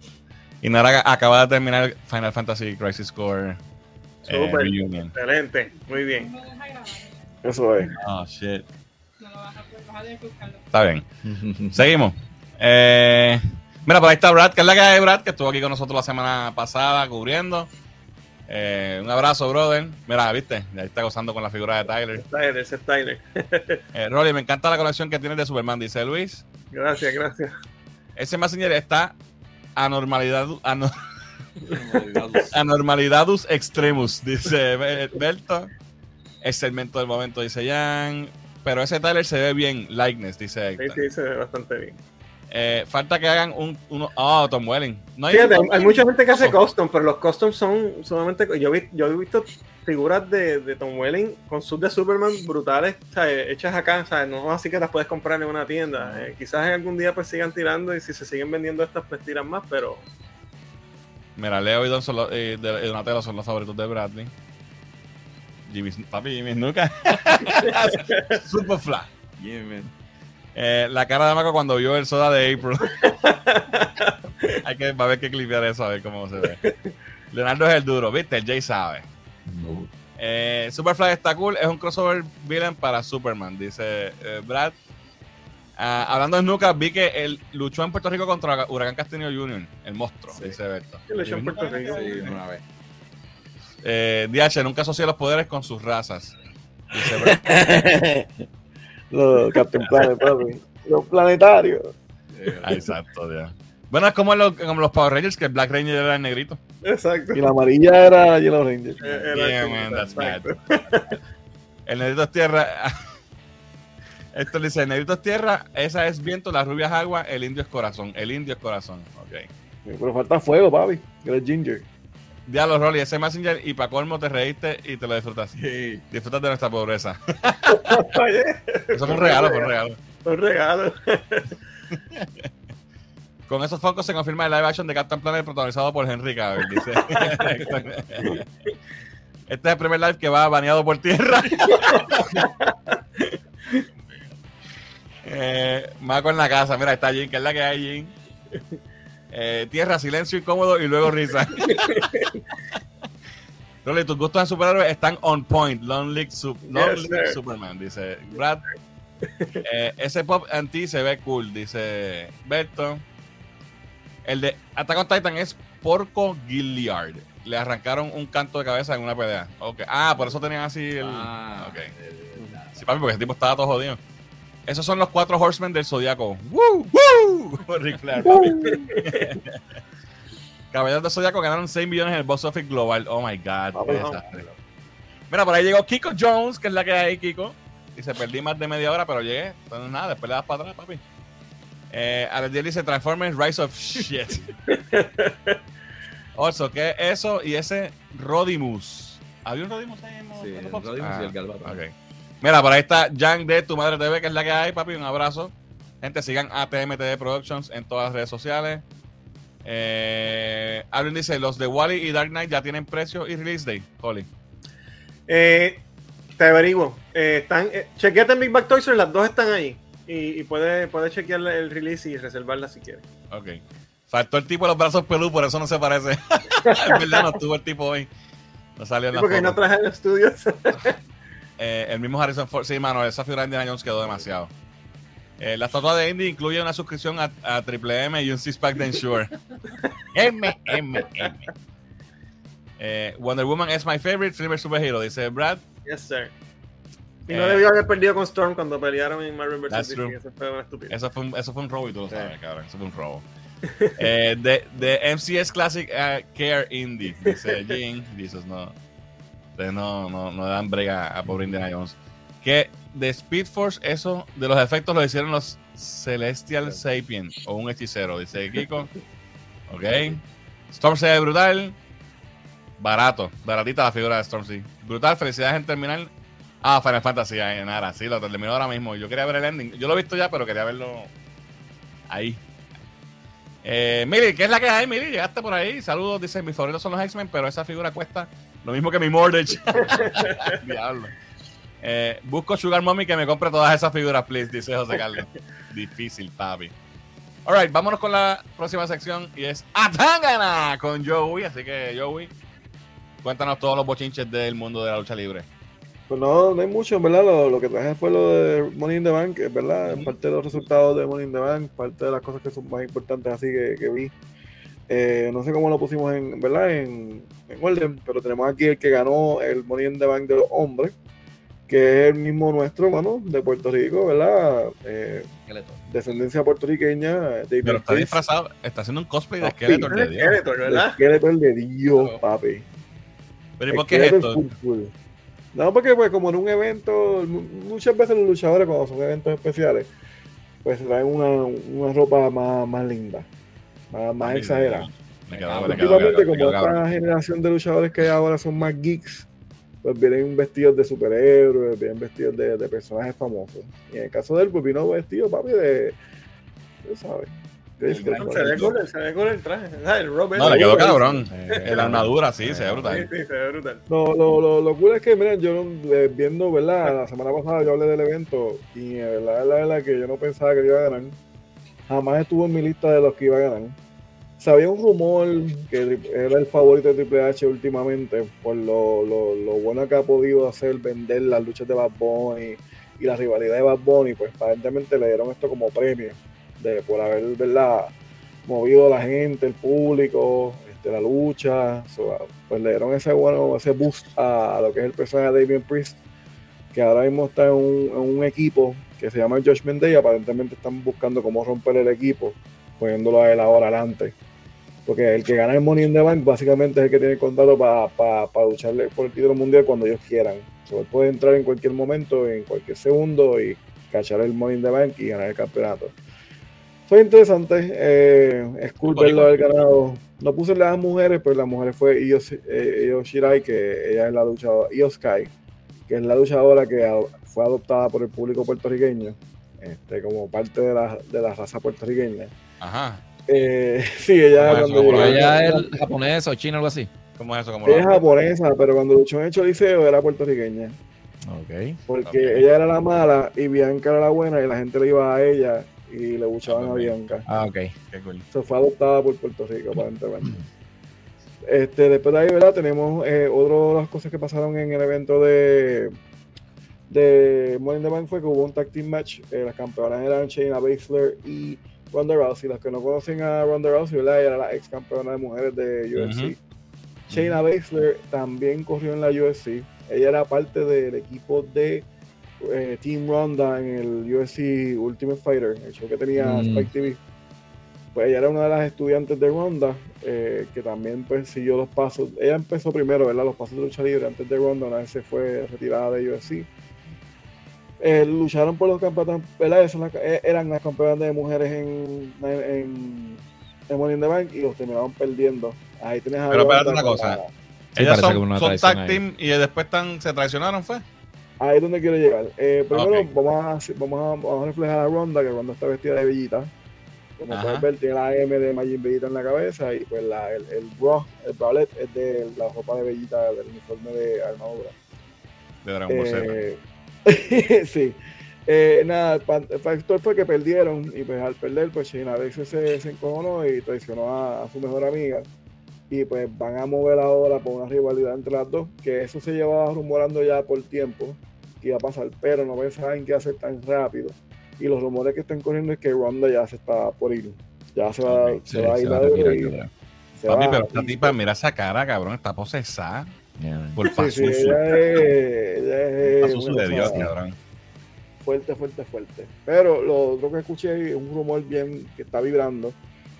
Y Nara acaba de terminar Final Fantasy Crisis Core eh, Súper. Reunion. Excelente, muy bien. Eso es. Oh, shit. No lo vas a poder, vas a tener que buscarlo. Está bien. (laughs) Seguimos. Eh, mira, por ahí está Brad, que es la que hay Brad, que estuvo aquí con nosotros la semana pasada cubriendo. Eh, un abrazo, brother. Mira, viste, ahí está gozando con la figura de Tyler. Tyler, ese es Tyler. (laughs) Eh, Rolly, me encanta la colección que tienes de Superman, dice Luis. Gracias, gracias. Ese Messenger está anormalidad, ano- (laughs) anormalidadus extremus, dice Be- Berto. Es segmento del momento, dice Jan. Pero ese Tyler se ve bien, likeness, dice Sí, Héctor. sí, se ve bastante bien. Eh, falta que hagan un, uno. Ah, Tom Welling. No hay Fíjate, un- hay mucha gente que hace custom, pero los customs son sumamente. Yo, vi- yo he visto figuras de, de Tom Welling con sus de Superman brutales, ¿sabes? hechas acá, ¿sabes? no así que las puedes comprar en una tienda. Eh, quizás en algún día pues sigan tirando y si se siguen vendiendo estas, pues tiran más, pero Mira, Leo y Don son los- eh, de- y Donatello son los favoritos de Bradley. Jimmy, papi, Jimmy Snuka. Superfly. Yeah, man. Eh, la cara de Marco cuando vio el soda de April. (laughs) Hay que va a haber que clipear eso a ver cómo se ve. Leonardo es el duro, ¿viste? El Jay sabe. No. Eh, Superfly está cool, es un crossover villain para Superman, dice eh, Brad. Ah, hablando de Snuka, vi que él luchó en Puerto Rico contra Huracán Castillo Jr., el monstruo, Sí. dice Berto. ¿Qué le echó en Puerto Rico? Sí, una vez. Eh, DH nunca asocia los poderes con sus razas. Dice (laughs) Brad. Los (laughs) Captain Planet, papi. Los planetarios. Ah, exacto, Dios. Bueno, es como los, como los Power Rangers, que el Black Ranger era el negrito. Exacto. Y la amarilla era Yellow Ranger. Eh, era Yeah, man, that's exacto. El negrito es tierra. (laughs) Esto le dice, el negrito es tierra, esa es viento, la rubia es agua, el indio es corazón. El indio es corazón. Ok. Pero falta fuego, papi. Que eres Ginger. Diablo, Rolly, ese Messenger y para colmo te reíste y te lo disfrutas. Sí. Disfrutas de nuestra pobreza. Oye, Eso es un regalo, fue un regalo. un regalo. Con esos focos se confirma el live action de Captain Planet protagonizado por Henry Cavill, dice. (laughs) Este es el primer live que va baneado por tierra. (laughs) eh, Maco en la casa, mira, está Jin, que es la que hay, Jin. Eh, tierra, silencio incómodo y luego risa. (laughs) Rolly, tus gustos en superhéroes están on point. Long League, Sup- Long Yes, League sir. Superman, dice Brad. Eh, ese pop anti se ve cool, dice Berto. El de Attack on Titan es Porco Gilliard. Le arrancaron un canto de cabeza en una pelea. Okay. Ah, por eso tenían así el. Ah, ok. eh, verdad. Sí, papi, porque ese tipo estaba todo jodido. Esos son los cuatro horsemen del zodiaco. ¡Woo! ¡Woo! Ric Flair. Caballeros del Zodiaco ganaron 6 millones en el box office global. Oh my god. Qué no. desastre. Mira, por ahí llegó Kiko Jones, que es la que hay, Kiko. Y se perdí más de media hora, pero llegué. Entonces nada, después le das para atrás, papi. Eh, Alex dice Transformers Rise of Shit. (laughs) Also, ¿qué es eso? Y ese Rodimus. ¿Había un Rodimus ahí en Sí, en el? Rodimus Ah, y el Galvatron. ok. Mira, por ahí está Jan de Tu Madre TV, que es la que hay, papi. Un abrazo. Gente, sigan ATMTV Productions en todas las redes sociales. Eh, Alvin dice, los de Wally y Dark Knight ya tienen precio y release date, Holly. Eh, te averiguo. Eh, están, eh, chequeate en Big Back Toys, las dos están ahí. Y, y puedes puede chequear el release y reservarla si quieres. Ok. Faltó el tipo de los brazos peludos, por eso no se parece. (laughs) es verdad, no estuvo el tipo hoy. No salió en la porque foto. no traje en estudios. (laughs) Eh, el mismo Harrison Ford. Sí, mano, esa figura de Indiana Jones quedó demasiado. Eh, la estatua de Indy incluye una suscripción a, a Triple M y un six-pack de Ensure. M, M, M. Eh, Wonder Woman es my favorite Silver Superhero, dice Brad. Yes, sir. Y Eh, no debió haber perdido con Storm cuando pelearon en Marvel vs. DC. Eso fue una estupidez. Eso fue, un, eso fue un robo y tú lo sabes, Sí. cabrón. Eso fue un robo. (laughs) eh, de, de MCS Classic uh, Care Indie, dice Jin. Dices, no. Ustedes no, no, no dan brega a pobre Indiana Jones. Que de Speed Force, eso de los efectos lo hicieron los Celestial Sapien o un hechicero, dice (laughs) Kiko. Ok. Storm se ve brutal. Barato. Baratita la figura de Storm, sí. Brutal. Felicidades en terminar. Ah, Final Fantasy, en Ara, sí, lo terminó ahora mismo. Yo quería ver el ending. Yo lo he visto ya, pero quería verlo ahí. Eh, Miri, ¿qué es la que hay, Miri? Llegaste por ahí. Saludos, dice, mis favoritos son los X-Men, pero esa figura cuesta lo mismo que mi mortgage. (laughs) (laughs) Diablo. Eh, busco Sugar Mommy que me compre todas esas figuras, please, dice José Carlos. Difícil, papi. Alright, vámonos con la próxima sección y es Atangana con Joey. Así que, Joey, cuéntanos todos los bochinches del mundo de la lucha libre. Pues no, no hay mucho, en verdad. Lo, lo que traje fue lo de Money in the Bank, verdad. Ujú. Parte de los resultados de Money in the Bank, parte de las cosas que son más importantes así que, que vi. Eh, no sé cómo lo pusimos en, ¿verdad? En, en orden, pero tenemos aquí el que ganó el Money in the Bank de los hombres, que es el mismo nuestro, hermano, de Puerto Rico, ¿verdad? Eh, Esqueleto. descendencia puertorriqueña. David Pero está disfrazado, está haciendo un cosplay de Skeletor de Es Dios. Skeletor, ¿verdad? Skeletor de Dios, papi. Pero ¿y por qué es esto? full, full. No, porque pues como en un evento, mu- muchas veces los luchadores cuando son eventos especiales, pues se traen una, una ropa más, más linda, más, más exagerada. Últimamente, me como esta generación de luchadores que hay ahora son más geeks, pues vienen vestidos de superhéroes, vienen vestidos de, de personajes famosos. Y en el caso de él, pues vino vestido, papi, de. ¿Tú sabes? El Se ve se cool el traje. El No, le quedó cabrón. Eh, La armadura, sí, se ve brutal. sí, se ve brutal. No, lo, lo, lo cool es que, miren, yo eh, viendo, ¿verdad? La semana pasada yo hablé del evento y eh, verdad, la verdad que yo no pensaba que iba a ganar. Jamás estuvo en mi lista de los que iba a ganar. Sabía un rumor que era el favorito de Triple H últimamente por lo, lo, lo bueno que ha podido hacer vender las luchas de Bad Bunny y la rivalidad de Bad Bunny, pues aparentemente le dieron esto como premio de por haber, ¿verdad? movido a la gente, el público, este, la lucha, so, pues le dieron ese bueno, ese boost a, lo que es el personaje de Damien Priest, que ahora mismo está en un, en un equipo que se llama Judgment Day, aparentemente están buscando cómo romper el equipo, poniéndolo a él ahora adelante. Porque el que gana el Money in the Bank básicamente es el que tiene el contrato para lucharle por el título mundial cuando ellos quieran. Puede entrar en cualquier momento, en cualquier segundo y cachar el Money in the Bank y ganar el campeonato. Fue interesante, eh, es cool verlo haber ganado. No puse las mujeres, pero las mujeres fue Io, eh, Shirai, que ella es la luchadora, Io que es la luchadora que fue adoptada por el público puertorriqueño, este, como parte de la, de la raza puertorriqueña. Ajá. Eh, (laughs) sí, ella cuando como llegó- ella es japonés o chino, algo así. ¿Cómo es eso? ¿Cómo ella es japonesa, pero cuando luchó en el Choliseo era puertorriqueña. Ok. Porque ella era la mala y Bianca era la buena y la gente le iba a ella y le buchaban a Bianca. Ah, ok. Qué cool. se fue adoptada por Puerto Rico, aparentemente. Este, después de ahí, ¿verdad? Tenemos eh, otra de las cosas que pasaron en el evento de de Money in the Bank fue que hubo un tag team match. eh, las campeonas eran Shayna Baszler y Ronda Rousey. Los que no conocen a Ronda Rousey, ¿verdad? Ella era la ex campeona de mujeres de UFC. Shayna Baszler también corrió en la UFC. Ella era parte del equipo de eh, Team Ronda en el UFC Ultimate Fighter, el show que tenía Mm. Spike TV. Pues ella era una de las estudiantes de Ronda, eh, que también pues siguió los pasos. Ella empezó primero, ¿verdad? Los pasos de lucha libre antes de Ronda, una vez se fue retirada de UFC. Eh, lucharon por los campeonatos, ¿verdad? Esas eh, eran las campeonas de mujeres en, en, en Money in the Bank y los terminaron perdiendo. Ahí tienes a Pero espérate una cosa. Ellas son, son tag ahí. team y después están, se traicionaron, ¿fue? Ahí es donde quiero llegar. Eh, primero vamos, a, vamos, a, vamos a reflejar a Ronda, que Ronda está vestida de bellita. Como Ajá. puedes ver, tiene la M de Majin Bellita en la cabeza y pues la, el, el bra, el bralette es de la ropa de Bellita del uniforme de armadura. De Dragon Ball Z. Eh, (laughs) sí. Eh, nada, el factor fue que perdieron y pues al perder, pues Shayna Baszler se, se encojonó y traicionó a, a su mejor amiga. Y pues van a mover ahora por una rivalidad entre las dos, que eso se llevaba rumorando ya por tiempo que iba a pasar, pero no pensaban que a ser tan rápido. Y los rumores que están corriendo es que Ronda ya se está por ir. Ya se va, Ok, se Sí, va a se ir va a la yo creo. se Papi, va. pero esta tipa, mira esa cara, cabrón, está posesada. Por Sí, sí, es, es de Dios, cabrón. fuerte, fuerte, fuerte. Pero lo otro que escuché es un rumor bien que está vibrando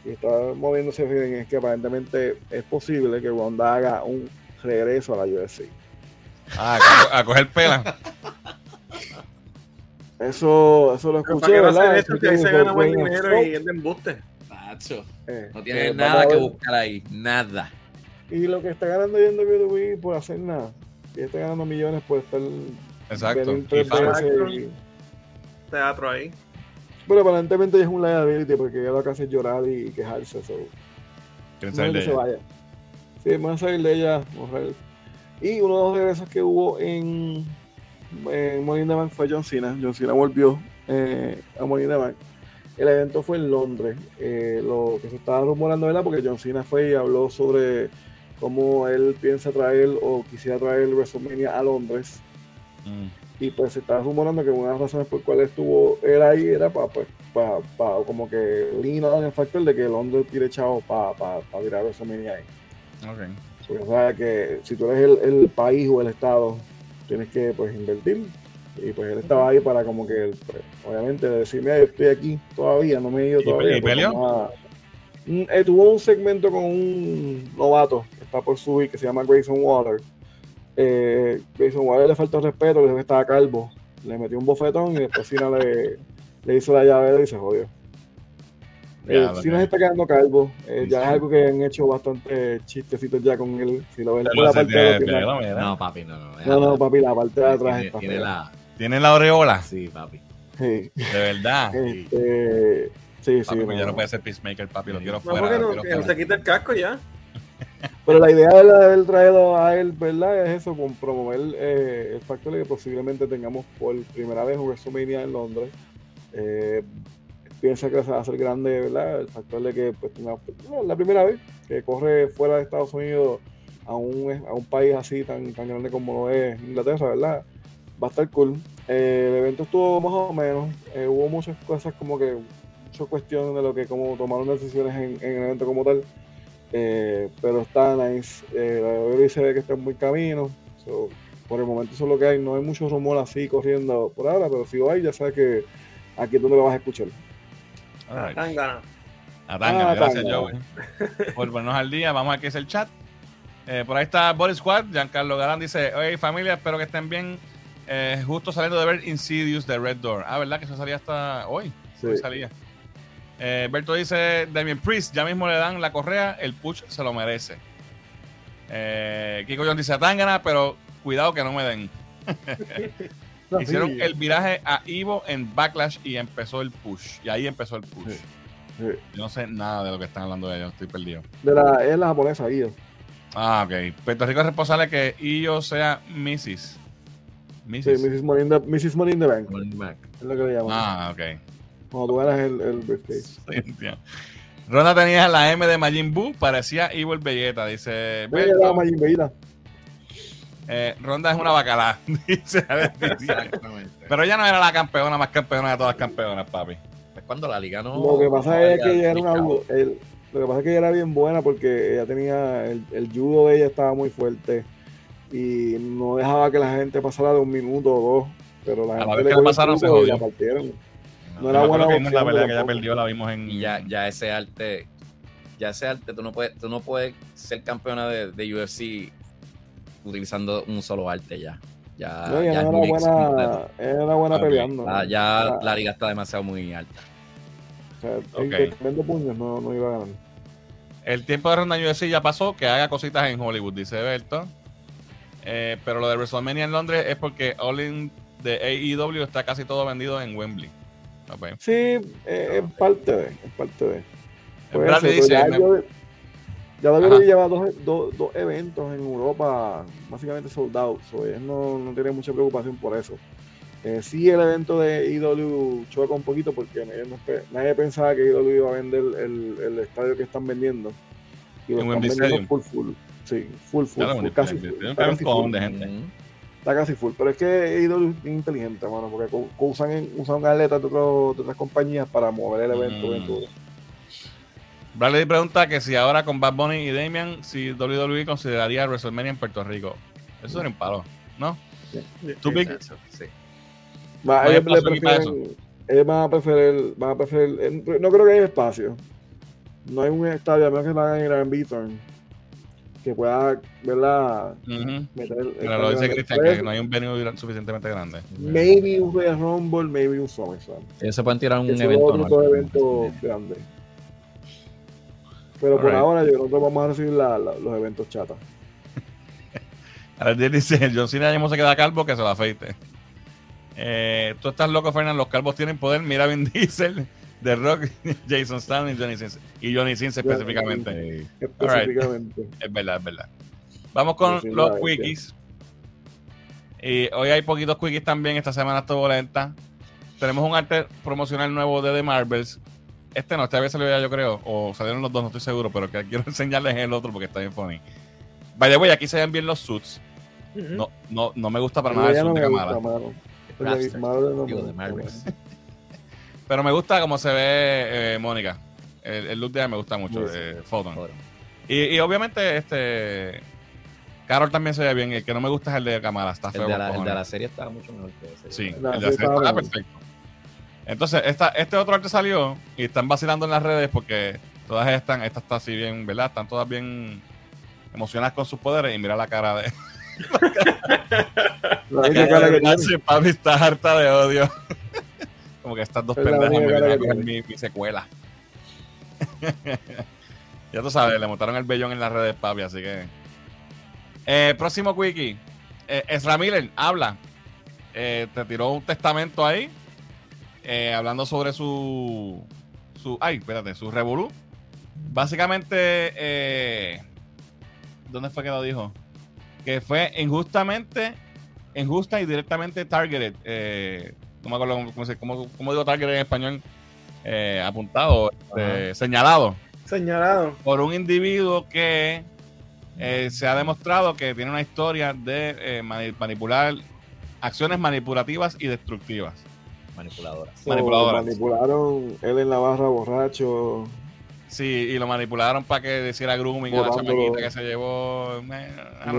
y está moviéndose bien es que aparentemente es posible que Ronda haga un regreso a la UFC. Ah, a, co- a coger pela. Eso, eso lo Pero escuché, ¿Para qué va a hacer ¿verdad? eso? Que ahí se gana buen dinero y es de embuste. Tacho, eh, No tiene eh, nada que buscar ahí. Nada. Y lo que está ganando yendo WWE por hacer nada. Y está ganando millones por estar Exacto. Y Teatro ahí. Bueno, aparentemente ya es un liability porque ya lo que hace es llorar y quejarse. So. No que de se ella. vaya. Sí, vamos a salir de ella. ver. Y uno de los regresos que hubo en, en Money Bank fue John Cena. John Cena volvió eh, a Money Bank. El evento fue en Londres. Eh, lo que se estaba rumorando, ¿verdad? Porque John Cena fue y habló sobre cómo él piensa traer o quisiera traer WrestleMania a Londres. Mm. Y pues se estaba rumorando que una de las razones por cuales estuvo él ahí era para, pues, para, para como que lino en el factor de que Londres tire chavo para para para tirar WrestleMania ahí. Ok. Porque sabes que si tú eres el, el país o el estado, tienes que pues invertir. Y pues él estaba ahí para como que, pues, obviamente, decir, mira, yo estoy aquí todavía, no me he ido ¿Y todavía. pe- y pues, peleó? a- Mm, eh, tuvo un segmento con un novato está por subir, que se llama Grayson Water. Eh, Grayson Water le faltó respeto, le dijo que estaba calvo. Le metió un bofetón y después Cena le, le hizo la llave y se jodió. Eh, Cena ok. se está quedando calvo. Eh, ya sí. es algo que han hecho bastante chistecitos ya con él. Si lo ven por la parte de tiene. No, papi, no, no. No, no, papi, la parte de atrás Tiene, está tiene la. Tiene la aureola. Sí, papi. Sí, De verdad. (laughs) este, sí, sí. Papi, ya no. no puede ser Peacemaker, papi. Lo quiero No, fuera. porque lo no, quiero que fuera. se quite el casco ya. Pero la idea de haber traído a él, ¿verdad? Es eso, con promover eh, el factor de que posiblemente tengamos por primera vez un WrestleMania en Londres. Eh, piensa que se va a hacer grande, ¿verdad? El factor de que pues, tenga- no, la primera vez que corre fuera de Estados Unidos a un, a un país así tan, tan grande como lo es Inglaterra, ¿verdad? Va a estar cool. Eh, el evento estuvo más o menos. Eh, hubo muchas cosas como que, muchas cuestiones de lo que como tomaron decisiones en, en el evento como tal. Eh, pero está nice. Eh, se ve que está en buen camino. So, por el momento eso es lo que hay. No hay mucho rumor así corriendo por ahora, pero si lo hay, ya sabes que aquí es donde lo vas a escuchar. Right. Tan gana. A Tangana, Ah, gracias. Joey. Por ponernos al día, vamos a ver qué es el chat. Eh, por ahí está Boris Squad. Giancarlo Galán dice: Oye, familia, espero que estén bien. Eh, justo saliendo de ver Insidious de Red Door. Ah, ¿verdad? Que eso salía hasta hoy. Sí. Hoy salía. Eh, Berto dice: Damien Priest, ya mismo le dan la correa. El push se lo merece. Eh, Kiko John dice: Tangana, pero cuidado que no me den. (laughs) Hicieron Sí. el viraje a Ivo en Backlash y empezó el push. Y ahí empezó el push. Sí. Sí. Yo no sé nada de lo que están hablando de ellos, estoy perdido. De la, es la japonesa, Guido. Ah, ok. Puerto Rico es responsable que yo sea Mrs. Sí, Mrs. Mrs. Money in the, Mrs. Money in the Bank. Mac. Es lo que le llaman. Ah, ok. Cuando tú ganas el, el briefcase. Sí. Ronda tenía la M de Majin Buu, parecía Evil Belleta, dice la. Majin. Eh, Ronda es una bacalá, (laughs) dice Alex Díaz. Exactamente. Pero ella no era la campeona más campeona de todas las campeonas, papi. Es cuando la liga no. Lo que pasa es que ella era una el- lo que pasa es que ella era bien buena porque ella tenía el, el judo de ella estaba muy fuerte y no dejaba que la gente pasara de un minuto o dos pero la A la gente vez le que la pasaron, se truco No, era buena vimos la opción pelea que ella perdió, la vimos en. Y ya, ya ese arte, ya ese arte, tú no puedes, tú no puedes ser campeona de, de UFC utilizando un solo arte ya. Ya, No, ya no era mix buena era buena peleando Ah, ya Era- la liga está demasiado muy alta. o sea, puños no, no iba a ganar El tiempo de ronda UFC ya pasó, que haga cositas en Hollywood, dice Berto. Eh, pero lo de WrestleMania en Londres es porque All In de AEW está casi todo vendido en Wembley. Sí eh, es parte de es parte de Bradley ser, dice, ya, me- yo- ya lleva dos, dos, dos eventos en Europa básicamente soldados. So, ellos no, no tienen mucha preocupación por eso. Eh, sí, el evento de IW choca un poquito porque nadie pensaba que IW iba a vender el, el estadio que están vendiendo. Y lo En están vendiendo full, full. Sí, full, full, full, casi. Tiene un casi full. de gente. Está casi full. Pero es que IW es inteligente, mano, porque usan, usan atletas de, otro- de otras compañías para mover el evento. Mm. Bradley pregunta que si ahora con Bad Bunny y Damian, si WWE consideraría WrestleMania en Puerto Rico. Eso sería un palo, ¿no? Sí. Big. Eso, sí. Va, No ellos, le prefieren, van a preferir, van a preferir, eh, no creo que haya espacio. No hay un estadio, a menos que lo hagan en Gran Beaton, que pueda, ¿verdad? Ujú. Meter el- Pero lo dice Cristian, que no hay un venue suficientemente grande. Maybe un Royal Rumble, maybe un SummerSlam. Ellos se pueden tirar un evento. otros dos anual. eventos grandes. Pero por Alright. ahora yo creo que vamos a recibir la- la- los eventos chatas. (laughs) Ahora dice, el John Cena ya mismo se queda calvo, que se lo afeite. Eh, Tú estás loco, Fernando, los calvos tienen poder. Mira Vin Diesel, The Rock, (laughs) Jason Statham y Johnny Sins. Y Johnny Sins específicamente. Específicamente. Es verdad, es verdad. Vamos con Sí, los quickies. Y hoy hay poquitos quickies también. Esta semana estuvo lenta. Tenemos un arte promocional nuevo de The Marvels. Este no, este había salido ya, yo creo. O salieron los dos, no estoy seguro. Pero que quiero (laughs) enseñarles el otro porque está bien funny. Vaya, voy, aquí se ven bien los suits. No, no, no me gusta para nada el suit no de me Kamala. gusta. Marvel no me Digo, de gusta, Marvels. Pero me gusta cómo se ve eh, Mónica. El, el look de ella me gusta mucho. Eh, Photon. Y, y obviamente, este. Carol también se ve bien. El que no me gusta es el de Kamala. Está feo. El de, la, el de cojones. la serie estaba mucho mejor que ese. Sí, La el de la serie está perfecto. Entonces, esta, este otro arte salió y están vacilando en las redes porque todas están, esta está así bien, ¿verdad? Están todas bien emocionadas con sus poderes y mira la cara de. (laughs) La cara de. (laughs) Nancy, papi está harta de odio. Como que estas dos Es pendejas me cara a tiene. mi, mi secuela. (laughs) ya tú sabes, le montaron el vellón en las redes, papi, así que. Eh, próximo quickie. Eh, Ezra Miller habla. Eh, te tiró un testamento ahí. eh, hablando sobre su. su ay, espérate, su revolú. Básicamente. Eh, ¿Dónde fue que lo dijo? Que fue injustamente. Injusta y directamente targeted. No me acuerdo cómo, cómo se- cómo- cómo digo targeted en español. Eh, apuntado, este, señalado Señalado. por un individuo que eh, se ha demostrado que tiene una historia de eh, mani- manipular acciones manipulativas y destructivas. Manipuladoras. So, Manipuladoras. Manipularon él en la barra borracho. Sí, y lo manipularon para que hiciera grooming a la Botándolo. chamaquita que se llevó.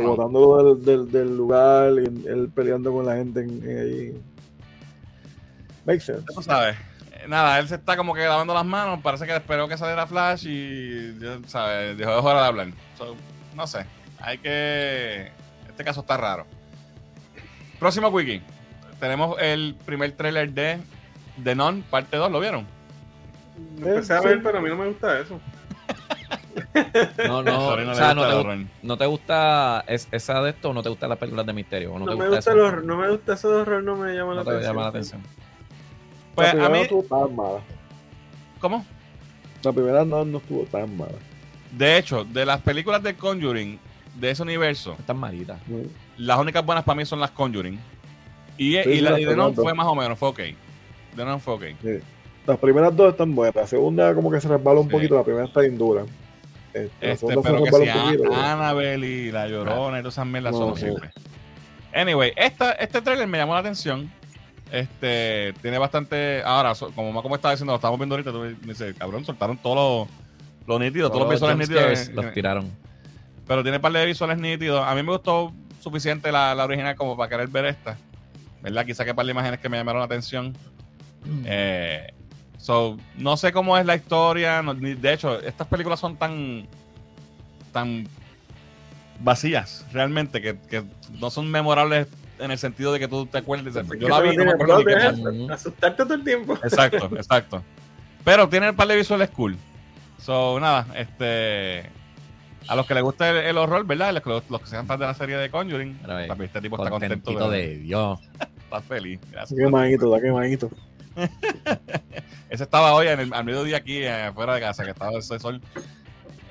botándolo del, del, del lugar y él peleando con la gente en, en ahí. Makes sense. Tú sabes. Eh, Nada, él se está como que lavando las manos. Parece que esperó que saliera Flash y, ya ¿sabes? Dijo, es hora de hablar. So, no sé. Hay que. Este caso está raro. Próximo wiki. Tenemos el primer trailer de The Non, parte 2. ¿Lo vieron? Lo empecé a sí. ver, pero a mí no me gusta eso. (laughs) No, no, no o sea, no te, no te gusta es- esa de esto o no te gustan las películas de misterio. O no, No, te me gusta, gusta eso? el horror, no me gusta eso de horror, no me llama No la te atención. llama la atención. Pues la a mí. no estuvo tan mala. ¿Cómo? La primera no, no estuvo tan mala. De hecho, de las películas de Conjuring, de ese universo, Están malitas. las únicas buenas para mí son las Conjuring. Y, y sí, la las y The Non conozco. fue más o menos, fue ok. The Non fue ok. Sí. Las primeras dos están buenas. La segunda como que se resbala un Sí. poquito. La primera está bien dura. Este, la Este, pero que resbala si un poquito. a- Annabelle y La Llorona y todas esas mierdas No, son horribles. Anyway, esta, este trailer me llamó la atención. Este, tiene bastante... Ahora, como como estaba diciendo, lo estamos viendo ahorita, tú me dices, cabrón, soltaron todo lo, lo nítido, todos los visuales nítidos. los tiraron. pero tiene un par de visuales nítidos. A mí me gustó suficiente la, la original como para querer ver esta. ¿Verdad? Quizá que par de imágenes que me llamaron la atención. Eh, so, no sé cómo es la historia. no- ni- de hecho, estas películas son tan tan vacías realmente que, que no son memorables en el sentido de que tú te acuerdes. Yo la vi no me acuerdo ni qué. Asustarte todo el tiempo. Exacto, (laughs) exacto. Pero tiene un par de visuales cool. So, nada, este. A los que les gusta el, el horror, ¿verdad? Los, que- los que sean fans de la serie de Conjuring, ve, papi, este tipo está contento. Contentito De, Dios. (laughs) Está feliz. Gracias. Qué manito, da qué manito. (laughs) Ese estaba hoy en el, al mediodía aquí eh, afuera de casa, que estaba ese sol.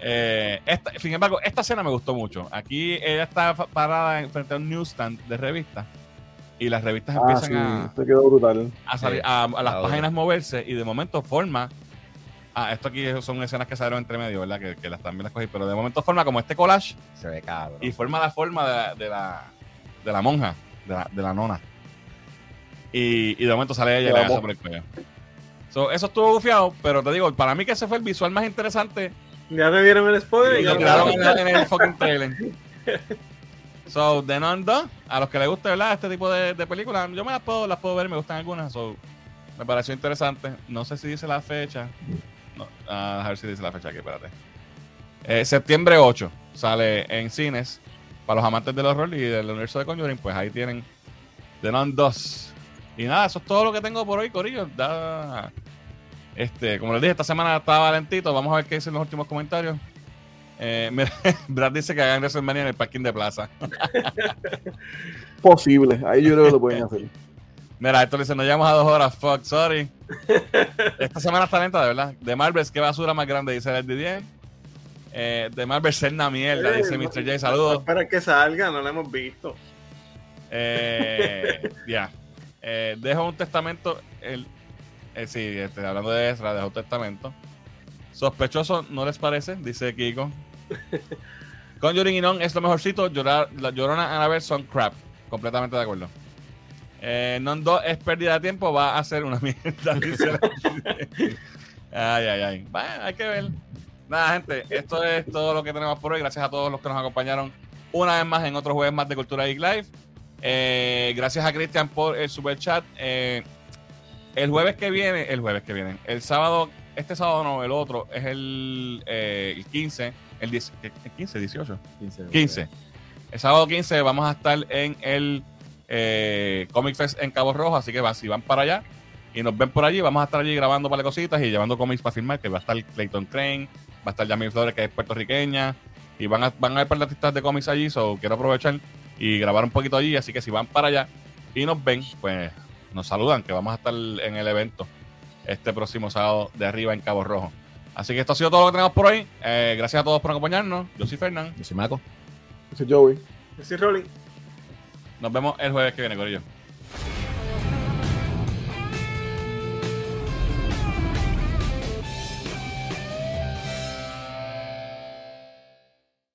Eh, esta, sin embargo, esta escena me gustó mucho. Aquí ella está parada en- frente a un newsstand de revistas y las revistas Ah, empiezan sí, a, se quedó brutal. a salir a, a las la páginas moverse y de momento forma ah, esto aquí son escenas que salieron entre medio verdad que, que las también las cogí pero de momento forma como este collage Se ve cabrón. y forma la forma de la de la, de la monja de la, de la nona y, y de momento sale ella y le monja. por el cuello So, eso estuvo bufiado pero te digo para mí que ese fue el visual más interesante Ya te dieron el spoiler y lo lo en, el fucking trailer So, The Nun 2, a los que les guste, ¿verdad? Este tipo de, de películas, yo me las puedo, las puedo ver, me gustan algunas. So, me pareció interesante. No sé si dice la fecha. No, ah, a ver si dice la fecha aquí, espérate. Eh, septiembre 8 sale en cines. Para los amantes del horror y del universo de Conjuring, pues ahí tienen The Nun 2. Y nada, eso es todo lo que tengo por hoy, Corillo. Da, este, como les dije, esta semana estaba lentito. Vamos a ver qué dicen los últimos comentarios. Eh, (laughs) Brad dice que hagan WrestleMania en el parking de plaza. (laughs) Posible, ahí yo creo que lo pueden hacer. Mira, esto le dice, nos llevamos a dos horas, fuck, sorry. (laughs) Esta semana está lenta, de verdad. De Marvels, qué basura más grande, dice el Didier. Eh, de Marvel, ser una mierda, dice Mr. J. Saludos. Espera que salga, no la hemos visto. Eh, ya. Eh, dejo un testamento. El, eh, sí, este, hablando de Ezra, dejo un testamento. Sospechoso, ¿no les parece? Dice Kiko. (laughs) Conjuring y Non es lo mejorcito. Llorar, la Llorona Annabelle son crap. Completamente de acuerdo. Eh, non 2 es pérdida de tiempo. Va a ser una mierda. Dice la- (laughs) ay, ay, ay. Bueno, hay que ver. Nada, gente. Esto es todo lo que tenemos por hoy. Gracias a todos los que nos acompañaron una vez más en otro jueves más de Cultura Geek Live. Eh, gracias a Cristian por el super chat. Eh, el jueves que viene, el jueves que viene, el sábado, este sábado no, el otro, es el, eh, el 15, el, 10 el 15, 18, 15. El sábado 15 vamos a estar en el eh, Comic Fest en Cabo Rojo, así que va, si van para allá y nos ven por allí, vamos a estar allí grabando para cositas y llevando cómics para filmar, que va a estar Clayton Crane, va a estar Jamie Flores, que es puertorriqueña, y van a, van a haber artistas de cómics allí, so quiero aprovechar y grabar un poquito allí, así que si van para allá y nos ven, pues nos saludan, que vamos a estar en el evento este próximo sábado de arriba en Cabo Rojo. Así que esto ha sido todo lo que tenemos por hoy. Eh, gracias a todos por acompañarnos. Yo soy Fernán. Yo soy Maco. Ese Joey. Sí, Rolling. Nos vemos el jueves que viene, Corillo.